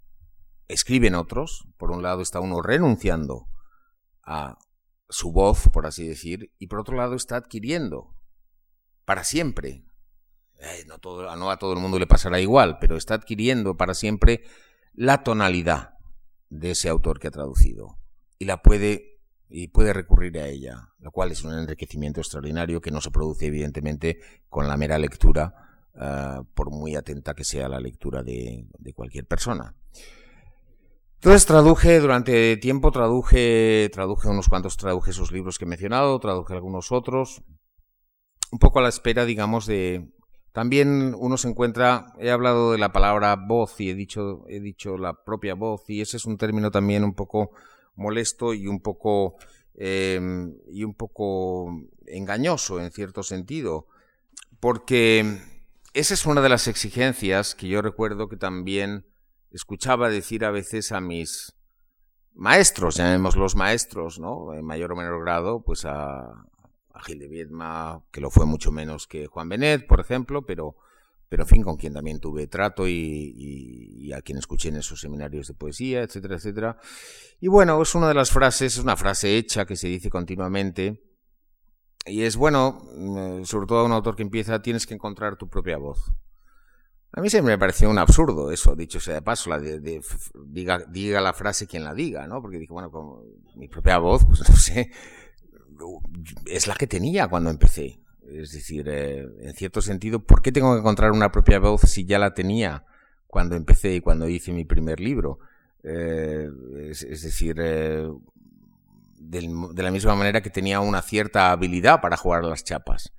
escriben otros. Por un lado está uno renunciando a su voz, por así decir, y por otro lado está adquiriendo para siempre. No, a todo el mundo le pasará igual, pero está adquiriendo para siempre la tonalidad de ese autor que ha traducido y la puede y puede recurrir a ella, lo cual es un enriquecimiento extraordinario que no se produce evidentemente con la mera lectura, uh, por muy atenta que sea la lectura de, de cualquier persona. Entonces traduje durante tiempo, traduje, traduje unos cuantos, traduje esos libros que he mencionado, traduje algunos otros, un poco a la espera, digamos, de... También uno se encuentra, he hablado de la palabra voz y he dicho, he dicho la propia voz y ese es un término también un poco molesto y un poco, eh, y un poco engañoso en cierto sentido, porque esa es una de las exigencias que yo recuerdo que también escuchaba decir a veces a mis maestros, llamémoslos maestros, ¿no? En mayor o menor grado, pues a, Gil de Viedma, que lo fue mucho menos que Juan Benet, por ejemplo, pero, pero en fin, con quien también tuve trato y, y, y, a quien escuché en esos seminarios de poesía, etcétera, etcétera. Y bueno, es una de las frases, es una frase hecha que se dice continuamente, y es bueno, mm, sobre todo a un autor que empieza, tienes que encontrar tu propia voz. A mí siempre me pareció un absurdo eso, dicho sea de paso, la de, de, diga, diga, la frase quien la diga, ¿no? Porque dije, bueno, con mi propia voz, pues no sé, es la que tenía cuando empecé. Es decir, eh, en cierto sentido, ¿por qué tengo que encontrar una propia voz si ya la tenía cuando empecé y cuando hice mi primer libro? Eh, es, decir, eh, de la misma manera que tenía una cierta habilidad para jugar las chapas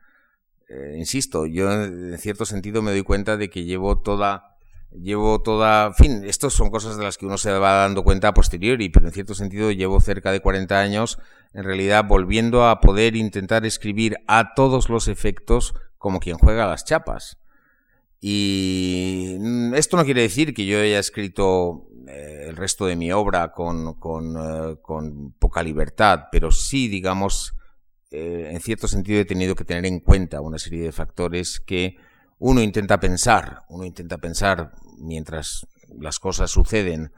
insisto, yo en cierto sentido me doy cuenta de que llevo toda, llevo toda, en fin, estas son cosas de las que uno se va dando cuenta a posteriori, pero en cierto sentido llevo cerca de 40 años, en realidad volviendo a poder intentar escribir a todos los efectos como quien juega las chapas. Y esto no quiere decir que yo haya escrito eh, el resto de mi obra con, con, uh, con poca libertad, pero sí, digamos, eh, en cierto sentido he tenido que tener en cuenta una serie de factores que uno intenta pensar, uno intenta pensar mientras las cosas suceden,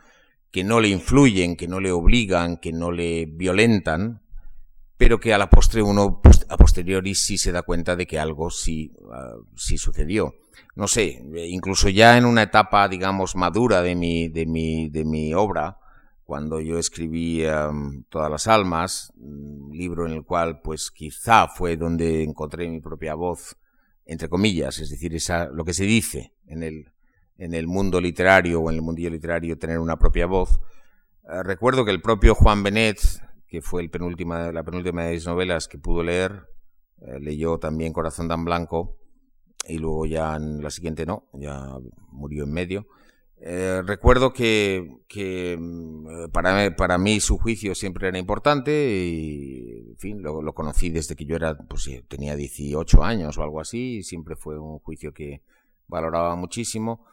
que no le influyen, que no le obligan, que no le violentan, pero que a la postre uno a posteriori sí se da cuenta de que algo sí, uh, sí sucedió. No sé, incluso ya en una etapa, digamos, madura de mi, de mi, de mi obra, cuando yo escribí um, Todas las Almas, un libro en el cual pues quizá fue donde encontré mi propia voz, entre comillas, es decir, esa, lo que se dice en el, en el mundo literario o en el mundillo literario, tener una propia voz. Uh, recuerdo que el propio Juan Benet, que fue el penúltima, la penúltima de mis novelas que pudo leer, uh, leyó también Corazón tan Blanco, y luego ya en la siguiente no, ya murió en medio. Eh, recuerdo que, mm, para, para, mí su juicio siempre era importante y, en fin, lo, lo, conocí desde que yo era, pues tenía 18 años o algo así, y siempre fue un juicio que valoraba muchísimo.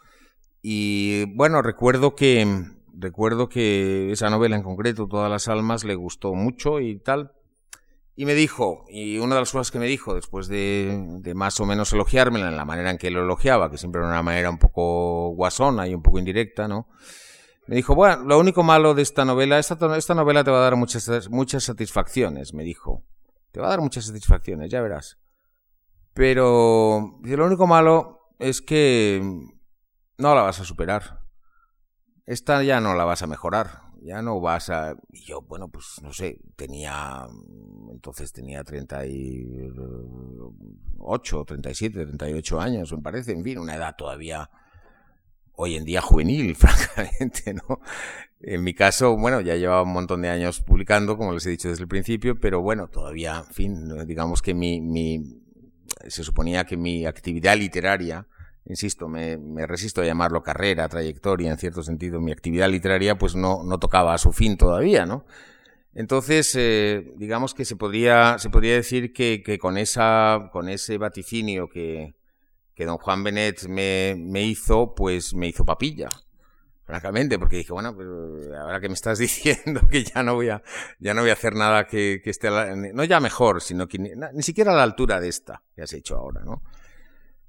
Y bueno, recuerdo que, recuerdo que esa novela en concreto, Todas las Almas, le gustó mucho y tal, y me dijo, y una de las cosas que me dijo, después de, más o menos elogiármela en la manera en que lo elogiaba, que siempre era una manera un poco guasona y un poco indirecta, ¿no? Me dijo, bueno, lo único malo de esta novela, esta, esta novela te va a dar muchas, muchas satisfacciones, me dijo. Te va a dar muchas satisfacciones, ya verás. Pero lo único malo es que no la vas a superar. Esta ya no la vas a mejorar ya no vas a... Y yo, bueno, pues no sé, tenía... Entonces tenía 38, 37, 38 años, me parece, en fin, una edad todavía hoy en día juvenil, francamente, ¿no? En mi caso, bueno, ya llevaba un montón de años publicando, como les he dicho desde el principio, pero bueno, todavía, en fin, digamos que mi, mi se suponía que mi actividad literaria insisto, me, me, resisto a llamarlo carrera, trayectoria, en cierto sentido, mi actividad literaria pues no, no tocaba a su fin todavía, ¿no? Entonces, eh, digamos que se podría, se podría decir que, que, con, esa, con ese vaticinio que, que don Juan Benet me, me hizo, pues me hizo papilla francamente, porque dije, bueno, pero ahora que me estás diciendo que ya no voy a, ya no voy a hacer nada que, que esté, no ya mejor, sino que ni, ni, siquiera a la altura de esta que has hecho ahora, ¿no?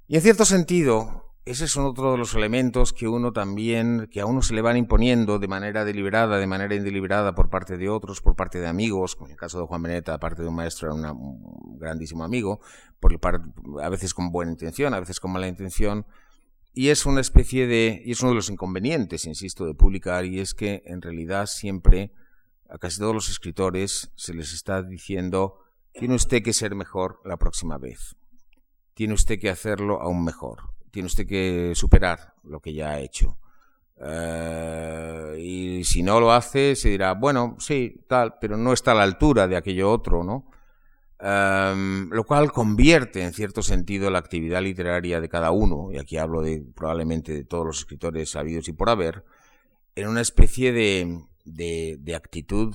Y en cierto sentido, ese es otro de los elementos que uno también, que a uno se le van imponiendo de manera deliberada, de manera indeliberada por parte de otros, por parte de amigos, como en el caso de Juan Beneta, aparte de un maestro, era un grandísimo amigo, por, a veces con buena intención, a veces con mala intención, y es una especie de, y es uno de los inconvenientes, insisto, de publicar, y es que en realidad siempre a casi todos los escritores se les está diciendo, tiene usted que ser mejor la próxima vez, tiene usted que hacerlo aún mejor, tiene usted que superar lo que ya ha hecho. Uh, y si no lo hace, se dirá, bueno, sí, tal, pero no está a la altura de aquello otro, ¿no? Um, lo cual convierte en cierto sentido la actividad literaria de cada uno, y aquí hablo de probablemente de todos los escritores sabidos y por haber, en una especie de, de actitud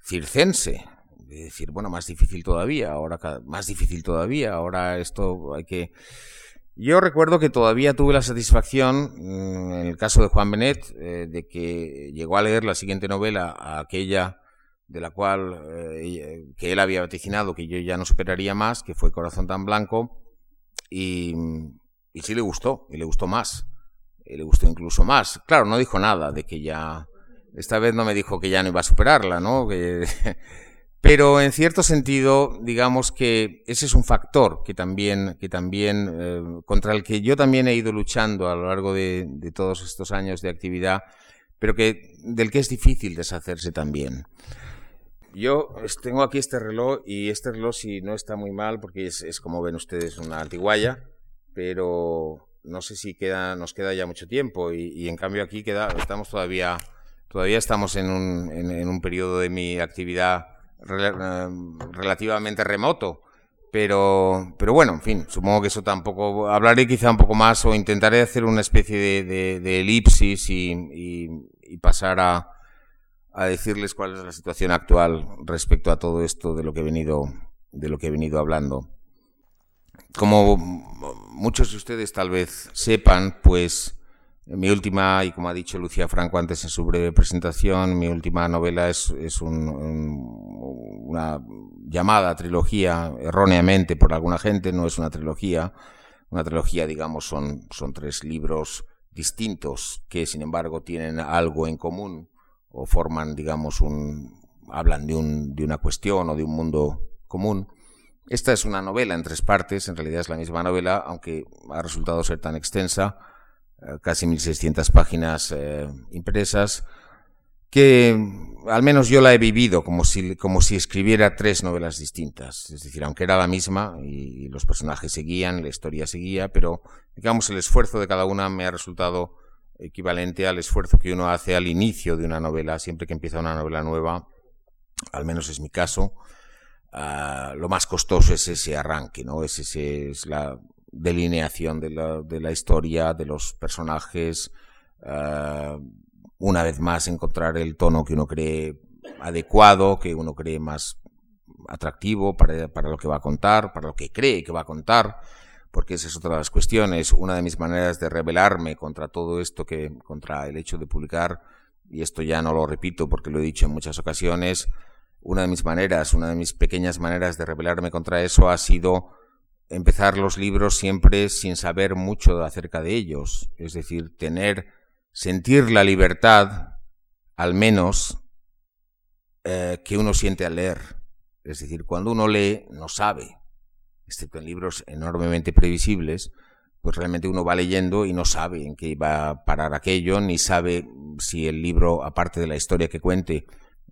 circense, de decir, bueno, más difícil todavía, ahora más difícil todavía, ahora esto hay que... Yo recuerdo que todavía tuve la satisfacción, mm, en el caso de Juan Benet, eh, de que llegó a leer la siguiente novela, aquella de la cual eh, que él había vaticinado que yo ya no superaría más, que fue Corazón tan Blanco, y, y sí le gustó, y le gustó más, y le gustó incluso más. Claro, no dijo nada de que ya, esta vez no me dijo que ya no iba a superarla, ¿no? Que, pero en cierto sentido, digamos que ese es un factor que también, que también eh, contra el que yo también he ido luchando a lo largo de, de todos estos años de actividad, pero que del que es difícil deshacerse también. Yo tengo aquí este reloj y este reloj si no está muy mal porque es, como ven ustedes una antiguaya, pero no sé si queda, nos queda ya mucho tiempo y, en cambio aquí queda, estamos todavía, todavía estamos en un, en, un periodo de mi actividad relativamente remoto. Pero, pero bueno, en fin, supongo que eso tampoco. Hablaré quizá un poco más o intentaré hacer una especie de, de, de elipsis y, y, y pasar a, a decirles cuál es la situación actual respecto a todo esto de lo que he venido, de lo que he venido hablando. Como muchos de ustedes tal vez sepan, pues mi última, y como ha dicho Lucía Franco antes en su breve presentación, mi última novela es, es un, un, una llamada trilogía, erróneamente por alguna gente, no es una trilogía. Una trilogía, digamos, son, son tres libros distintos que, sin embargo, tienen algo en común o forman, digamos, un, hablan de, un, de una cuestión o de un mundo común. Esta es una novela en tres partes, en realidad es la misma novela, aunque ha resultado ser tan extensa, casi 1600 páginas eh, impresas, que al menos yo la he vivido como si, como si escribiera tres novelas distintas. Es decir, aunque era la misma y los personajes seguían, la historia seguía, pero digamos el esfuerzo de cada una me ha resultado equivalente al esfuerzo que uno hace al inicio de una novela, siempre que empieza una novela nueva, al menos es mi caso, uh, lo más costoso es ese arranque, ¿no? Es, ese, es la delineación de la, de la, historia, de los personajes, uh, una vez más encontrar el tono que uno cree adecuado, que uno cree más atractivo para, para lo que va a contar, para lo que cree que va a contar, porque esa es otra de las cuestiones. Una de mis maneras de rebelarme contra todo esto, que contra el hecho de publicar, y esto ya no lo repito porque lo he dicho en muchas ocasiones, una de mis maneras, una de mis pequeñas maneras de rebelarme contra eso ha sido empezar los libros siempre sin saber mucho acerca de ellos, es decir, tener, sentir la libertad, al menos, eh, que uno siente al leer. Es decir, cuando uno lee, no sabe, excepto en libros enormemente previsibles, pues realmente uno va leyendo y no sabe en qué va a parar aquello, ni sabe si el libro, aparte de la historia que cuente,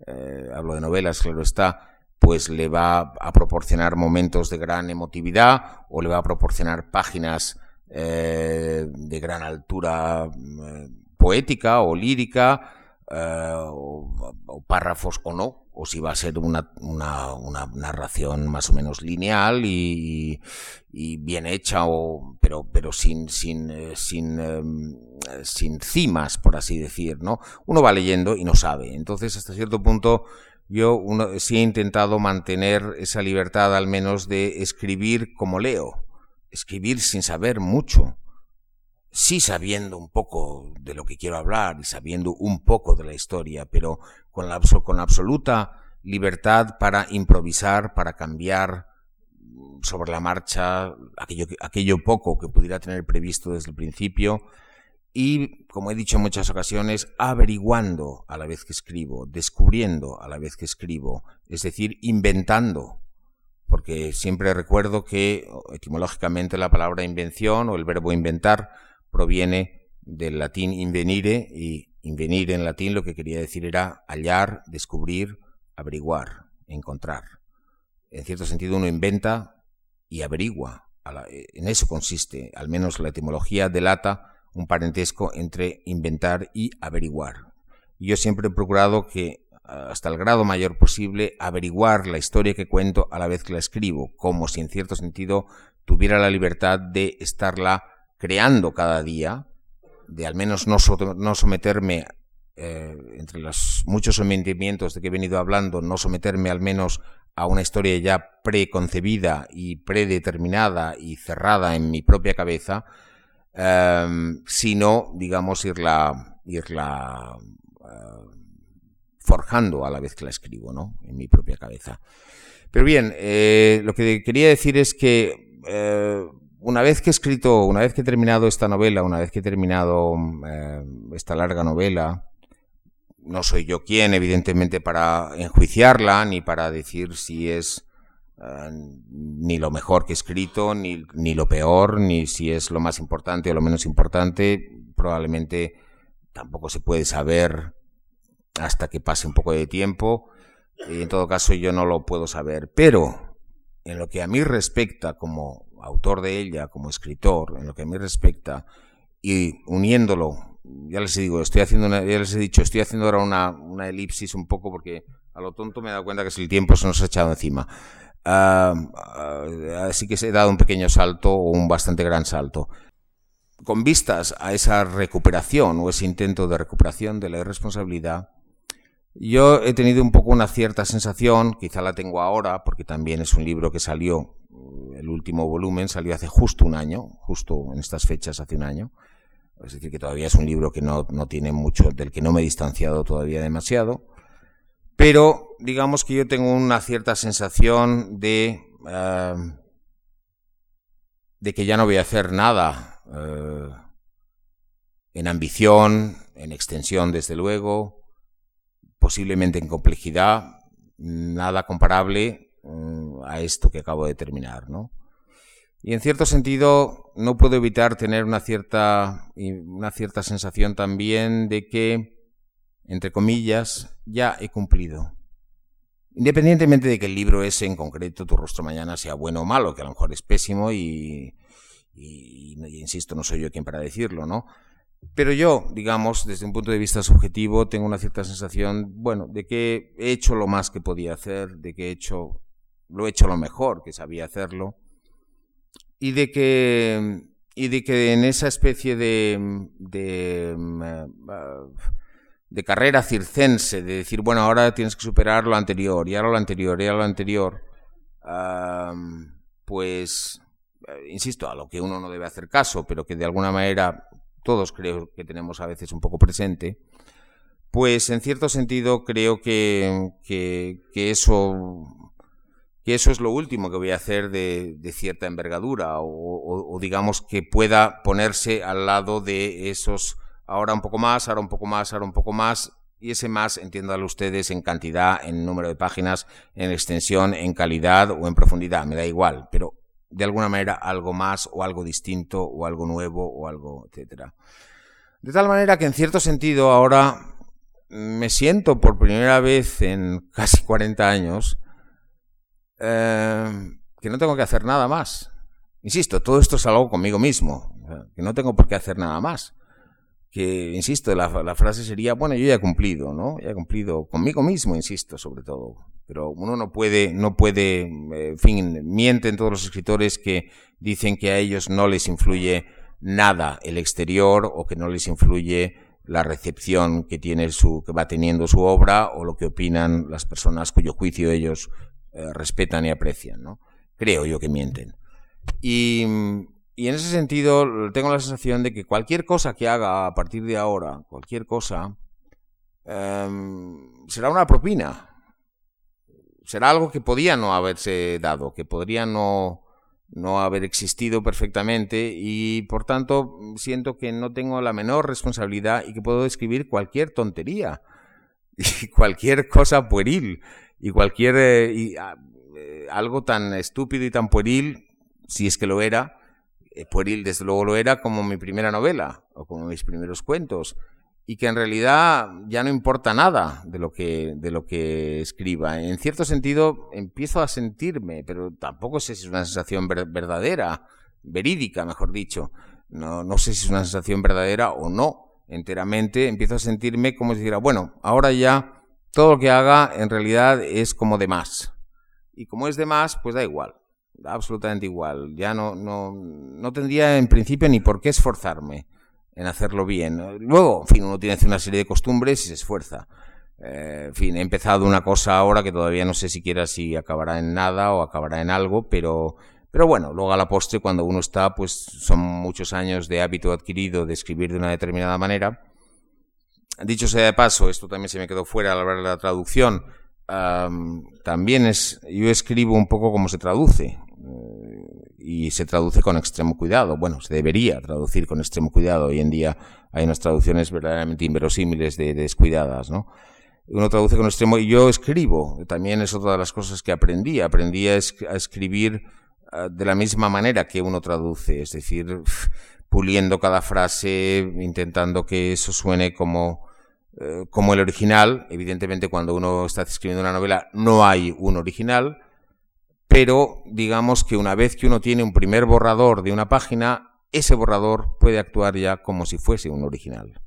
eh, hablo de novelas, claro está, pues le va a proporcionar momentos de gran emotividad o le va a proporcionar páginas eh, de gran altura eh, poética o lírica eh, o, párrafos o no, o si va a ser una, una, narración más o menos lineal y, y bien hecha, o, pero, pero sin, sin, eh, sin, sin cimas, por así decir, ¿no? Uno va leyendo y no sabe. Entonces, hasta cierto punto, yo sí he intentado mantener esa libertad al menos de escribir como leo, escribir sin saber mucho, sí sabiendo un poco de lo que quiero hablar y sabiendo un poco de la historia, pero con, la, con absoluta libertad para improvisar, para cambiar sobre la marcha aquello, aquello poco que pudiera tener previsto desde el principio y, como he dicho en muchas ocasiones, averiguando a la vez que escribo, descubriendo a la vez que escribo, es decir, inventando, porque siempre recuerdo que etimológicamente la palabra invención o el verbo inventar proviene del latín invenire y invenir en latín lo que quería decir era hallar, descubrir, averiguar, encontrar. En cierto sentido uno inventa y averigua. En eso consiste, al menos la etimología delata un parentesco entre inventar y averiguar. Yo siempre he procurado que hasta el grado mayor posible averiguar la historia que cuento a la vez que la escribo, como si en cierto sentido tuviera la libertad de estarla creando cada día, de al menos no, someterme, eh, entre los muchos sometimientos de que he venido hablando, no someterme al menos a una historia ya preconcebida y predeterminada y cerrada en mi propia cabeza, em, sino, digamos, irla, irla eh, forjando a la vez que la escribo, ¿no? En mi propia cabeza. Pero bien, eh, lo que quería decir es que una vez que he escrito, una vez que he terminado esta novela, una vez que he terminado eh, esta larga novela, no soy yo quien, evidentemente, para enjuiciarla, ni para decir si es eh, ni lo mejor que he escrito, ni, ni, lo peor, ni si es lo más importante o lo menos importante. Probablemente tampoco se puede saber hasta que pase un poco de tiempo. Y en todo caso yo no lo puedo saber. Pero en lo que a mí respecta como autor de ella, como escritor, en lo que a mí respecta, y uniéndolo, ya les digo, estoy haciendo ya les he dicho, estoy haciendo ahora una, una, elipsis un poco porque a lo tonto me he dado cuenta que si el tiempo se nos ha echado encima. Ah, así que he dado un pequeño salto o un bastante gran salto. Con vistas a esa recuperación o ese intento de recuperación de la irresponsabilidad, yo he tenido un poco una cierta sensación, quizá la tengo ahora, porque también es un libro que salió el último volumen salió hace justo un año, justo en estas fechas hace un año. Es decir, que todavía es un libro que no, tiene mucho, del que no me he distanciado todavía demasiado. Pero digamos que yo tengo una cierta sensación de, eh, de que ya no voy a hacer nada eh, en ambición, en extensión desde luego, posiblemente en complejidad, nada comparable Mm, a esto que acabo de terminar, ¿no? Y en cierto sentido no puedo evitar tener una cierta, una cierta sensación también de que, entre comillas, ya he cumplido. Independientemente de que el libro ese en concreto, Tu rostro mañana, sea bueno o malo, que a lo mejor es pésimo y, y, insisto, no soy yo quien para decirlo, ¿no? Pero yo, digamos, desde un punto de vista subjetivo, tengo una cierta sensación, bueno, de que he hecho lo más que podía hacer, de que he hecho lo he hecho lo mejor que sabía hacerlo, y de que, y de que en esa especie de, de, de carrera circense, de decir, bueno, ahora tienes que superar lo anterior, y ahora lo anterior, y ahora lo anterior, pues, eh, insisto, a lo que uno no debe hacer caso, pero que de alguna manera todos creo que tenemos a veces un poco presente, pues en cierto sentido creo que, que, eso que eso es lo último que voy a hacer de, cierta envergadura o, digamos que pueda ponerse al lado de esos ahora un poco más, ahora un poco más, ahora un poco más y ese más, entiéndalo ustedes, en cantidad, en número de páginas, en extensión, en calidad o en profundidad, me da igual, pero de alguna manera algo más o algo distinto o algo nuevo o algo, etcétera. De tal manera que en cierto sentido ahora me siento por primera vez en casi 40 años eh, que no tengo que hacer nada más. Insisto, todo esto es algo conmigo mismo, que no tengo por qué hacer nada más. Que, insisto, la, frase sería, bueno, yo ya he cumplido, ¿no? Ya he cumplido conmigo mismo, insisto, sobre todo. Pero uno no puede, no puede, eh, en fin, mienten todos los escritores que dicen que a ellos no les influye nada el exterior o que no les influye la recepción que tiene su, que va teniendo su obra o lo que opinan las personas cuyo juicio ellos eh, respetan y aprecian, ¿no? Creo yo que mienten. Y, y, en ese sentido tengo la sensación de que cualquier cosa que haga a partir de ahora, cualquier cosa, em, será una propina. Será algo que podía no haberse dado, que podría no, no haber existido perfectamente y por tanto siento que no tengo la menor responsabilidad y que puedo escribir cualquier tontería y cualquier cosa pueril y cualquier eh, ah, eh, algo tan estúpido y tan pueril si es que lo era eh, pueril desde luego lo era como mi primera novela o como mis primeros cuentos y que en realidad ya no importa nada de lo que, de lo que escriba. En cierto sentido, empiezo a sentirme, pero tampoco sé si es una sensación verdadera, verídica, mejor dicho. No, no sé si es una sensación verdadera o no, enteramente. Empiezo a sentirme como si dijera, bueno, ahora ya todo lo que haga en realidad es como de más. Y como es de más, pues da igual, absolutamente igual. Ya no, no, no tendría en principio ni por qué esforzarme en hacerlo bien. Luego, en fin, uno tiene una serie de costumbres y se esfuerza. Eh, en fin, he empezado una cosa ahora que todavía no sé siquiera si acabará en nada o acabará en algo, pero, pero bueno, luego a la postre, cuando uno está, pues son muchos años de hábito adquirido de escribir de una determinada manera. Dicho sea de paso, esto también se me quedó fuera al hablar de la traducción. también es, yo escribo un poco como se traduce y se traduce con extremo cuidado. Bueno, se debería traducir con extremo cuidado. Hoy en día hay unas traducciones verdaderamente inverosímiles de, descuidadas, ¿no? Uno traduce con extremo y yo escribo. También es otra de las cosas que aprendí. Aprendí a, escribir ah, de la misma manera que uno traduce, es decir, puliendo cada frase, intentando que eso suene como, eh, como el original. Evidentemente, cuando uno está escribiendo una novela, no hay un original pero digamos que una vez que uno tiene un primer borrador de una página, ese borrador puede actuar ya como si fuese un original.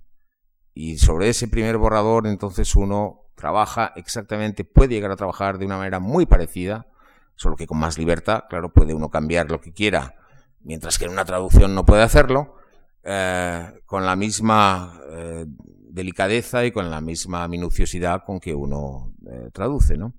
Y sobre ese primer borrador entonces uno trabaja exactamente, puede llegar a trabajar de una manera muy parecida, solo que con más libertad, claro, puede uno cambiar lo que quiera, mientras que en una traducción no puede hacerlo, eh, con la misma eh, delicadeza y con la misma minuciosidad con que uno eh, traduce, ¿no?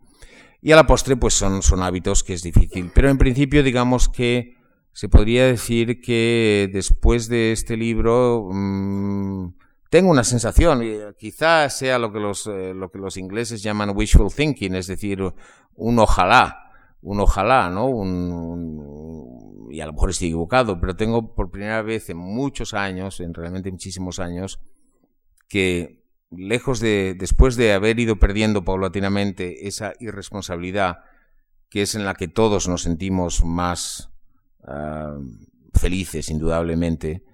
Y a la postre, pues son, hábitos que es difícil. Pero en principio, digamos que se podría decir que después de este libro mmm, tengo una sensación, quizás sea lo que, los, eh, lo que los ingleses llaman wishful thinking, es decir, un ojalá, un ojalá, ¿no? Y a lo mejor estoy equivocado, pero tengo por primera vez en muchos años, en realmente muchísimos años, que lejos de, después de haber ido perdiendo paulatinamente esa irresponsabilidad que es en la que todos nos sentimos más uh, felices, indudablemente,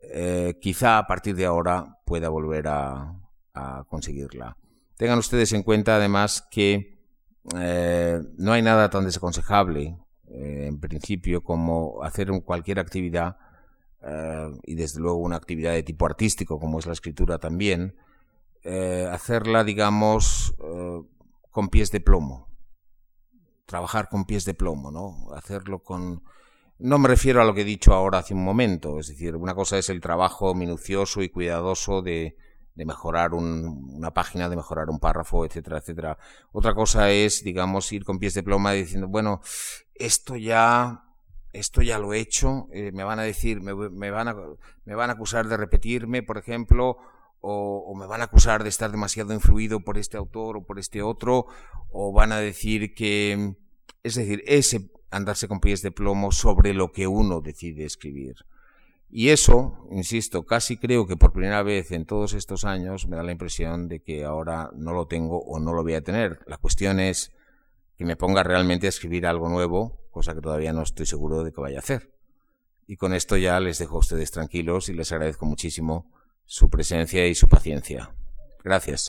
eh, quizá a partir de ahora pueda volver a, a conseguirla. Tengan ustedes en cuenta además que eh, no hay nada tan desaconsejable eh, en principio como hacer cualquier actividad y desde luego una actividad de tipo artístico como es la escritura también, eh, hacerla, digamos, eh, con pies de plomo. Trabajar con pies de plomo, ¿no? Hacerlo con... No me refiero a lo que he dicho ahora hace un momento, es decir, una cosa es el trabajo minucioso y cuidadoso de, de mejorar un, una página, de mejorar un párrafo, etcétera, etcétera. Otra cosa es, digamos, ir con pies de ploma diciendo, bueno, esto ya, esto ya lo he hecho, eh, me van a decir, me, me, van a, me van a acusar de repetirme, por ejemplo, o, me van a acusar de estar demasiado influido por este autor o por este otro, o van a decir que, es decir, ese andarse con pies de plomo sobre lo que uno decide escribir. Y eso, insisto, casi creo que por primera vez en todos estos años me da la impresión de que ahora no lo tengo o no lo voy a tener. La cuestión es que me ponga realmente a escribir algo nuevo, cosa que todavía no estoy seguro de que vaya a hacer. Y con esto ya les dejo a ustedes tranquilos y les agradezco muchísimo su presencia y su paciencia. Gracias.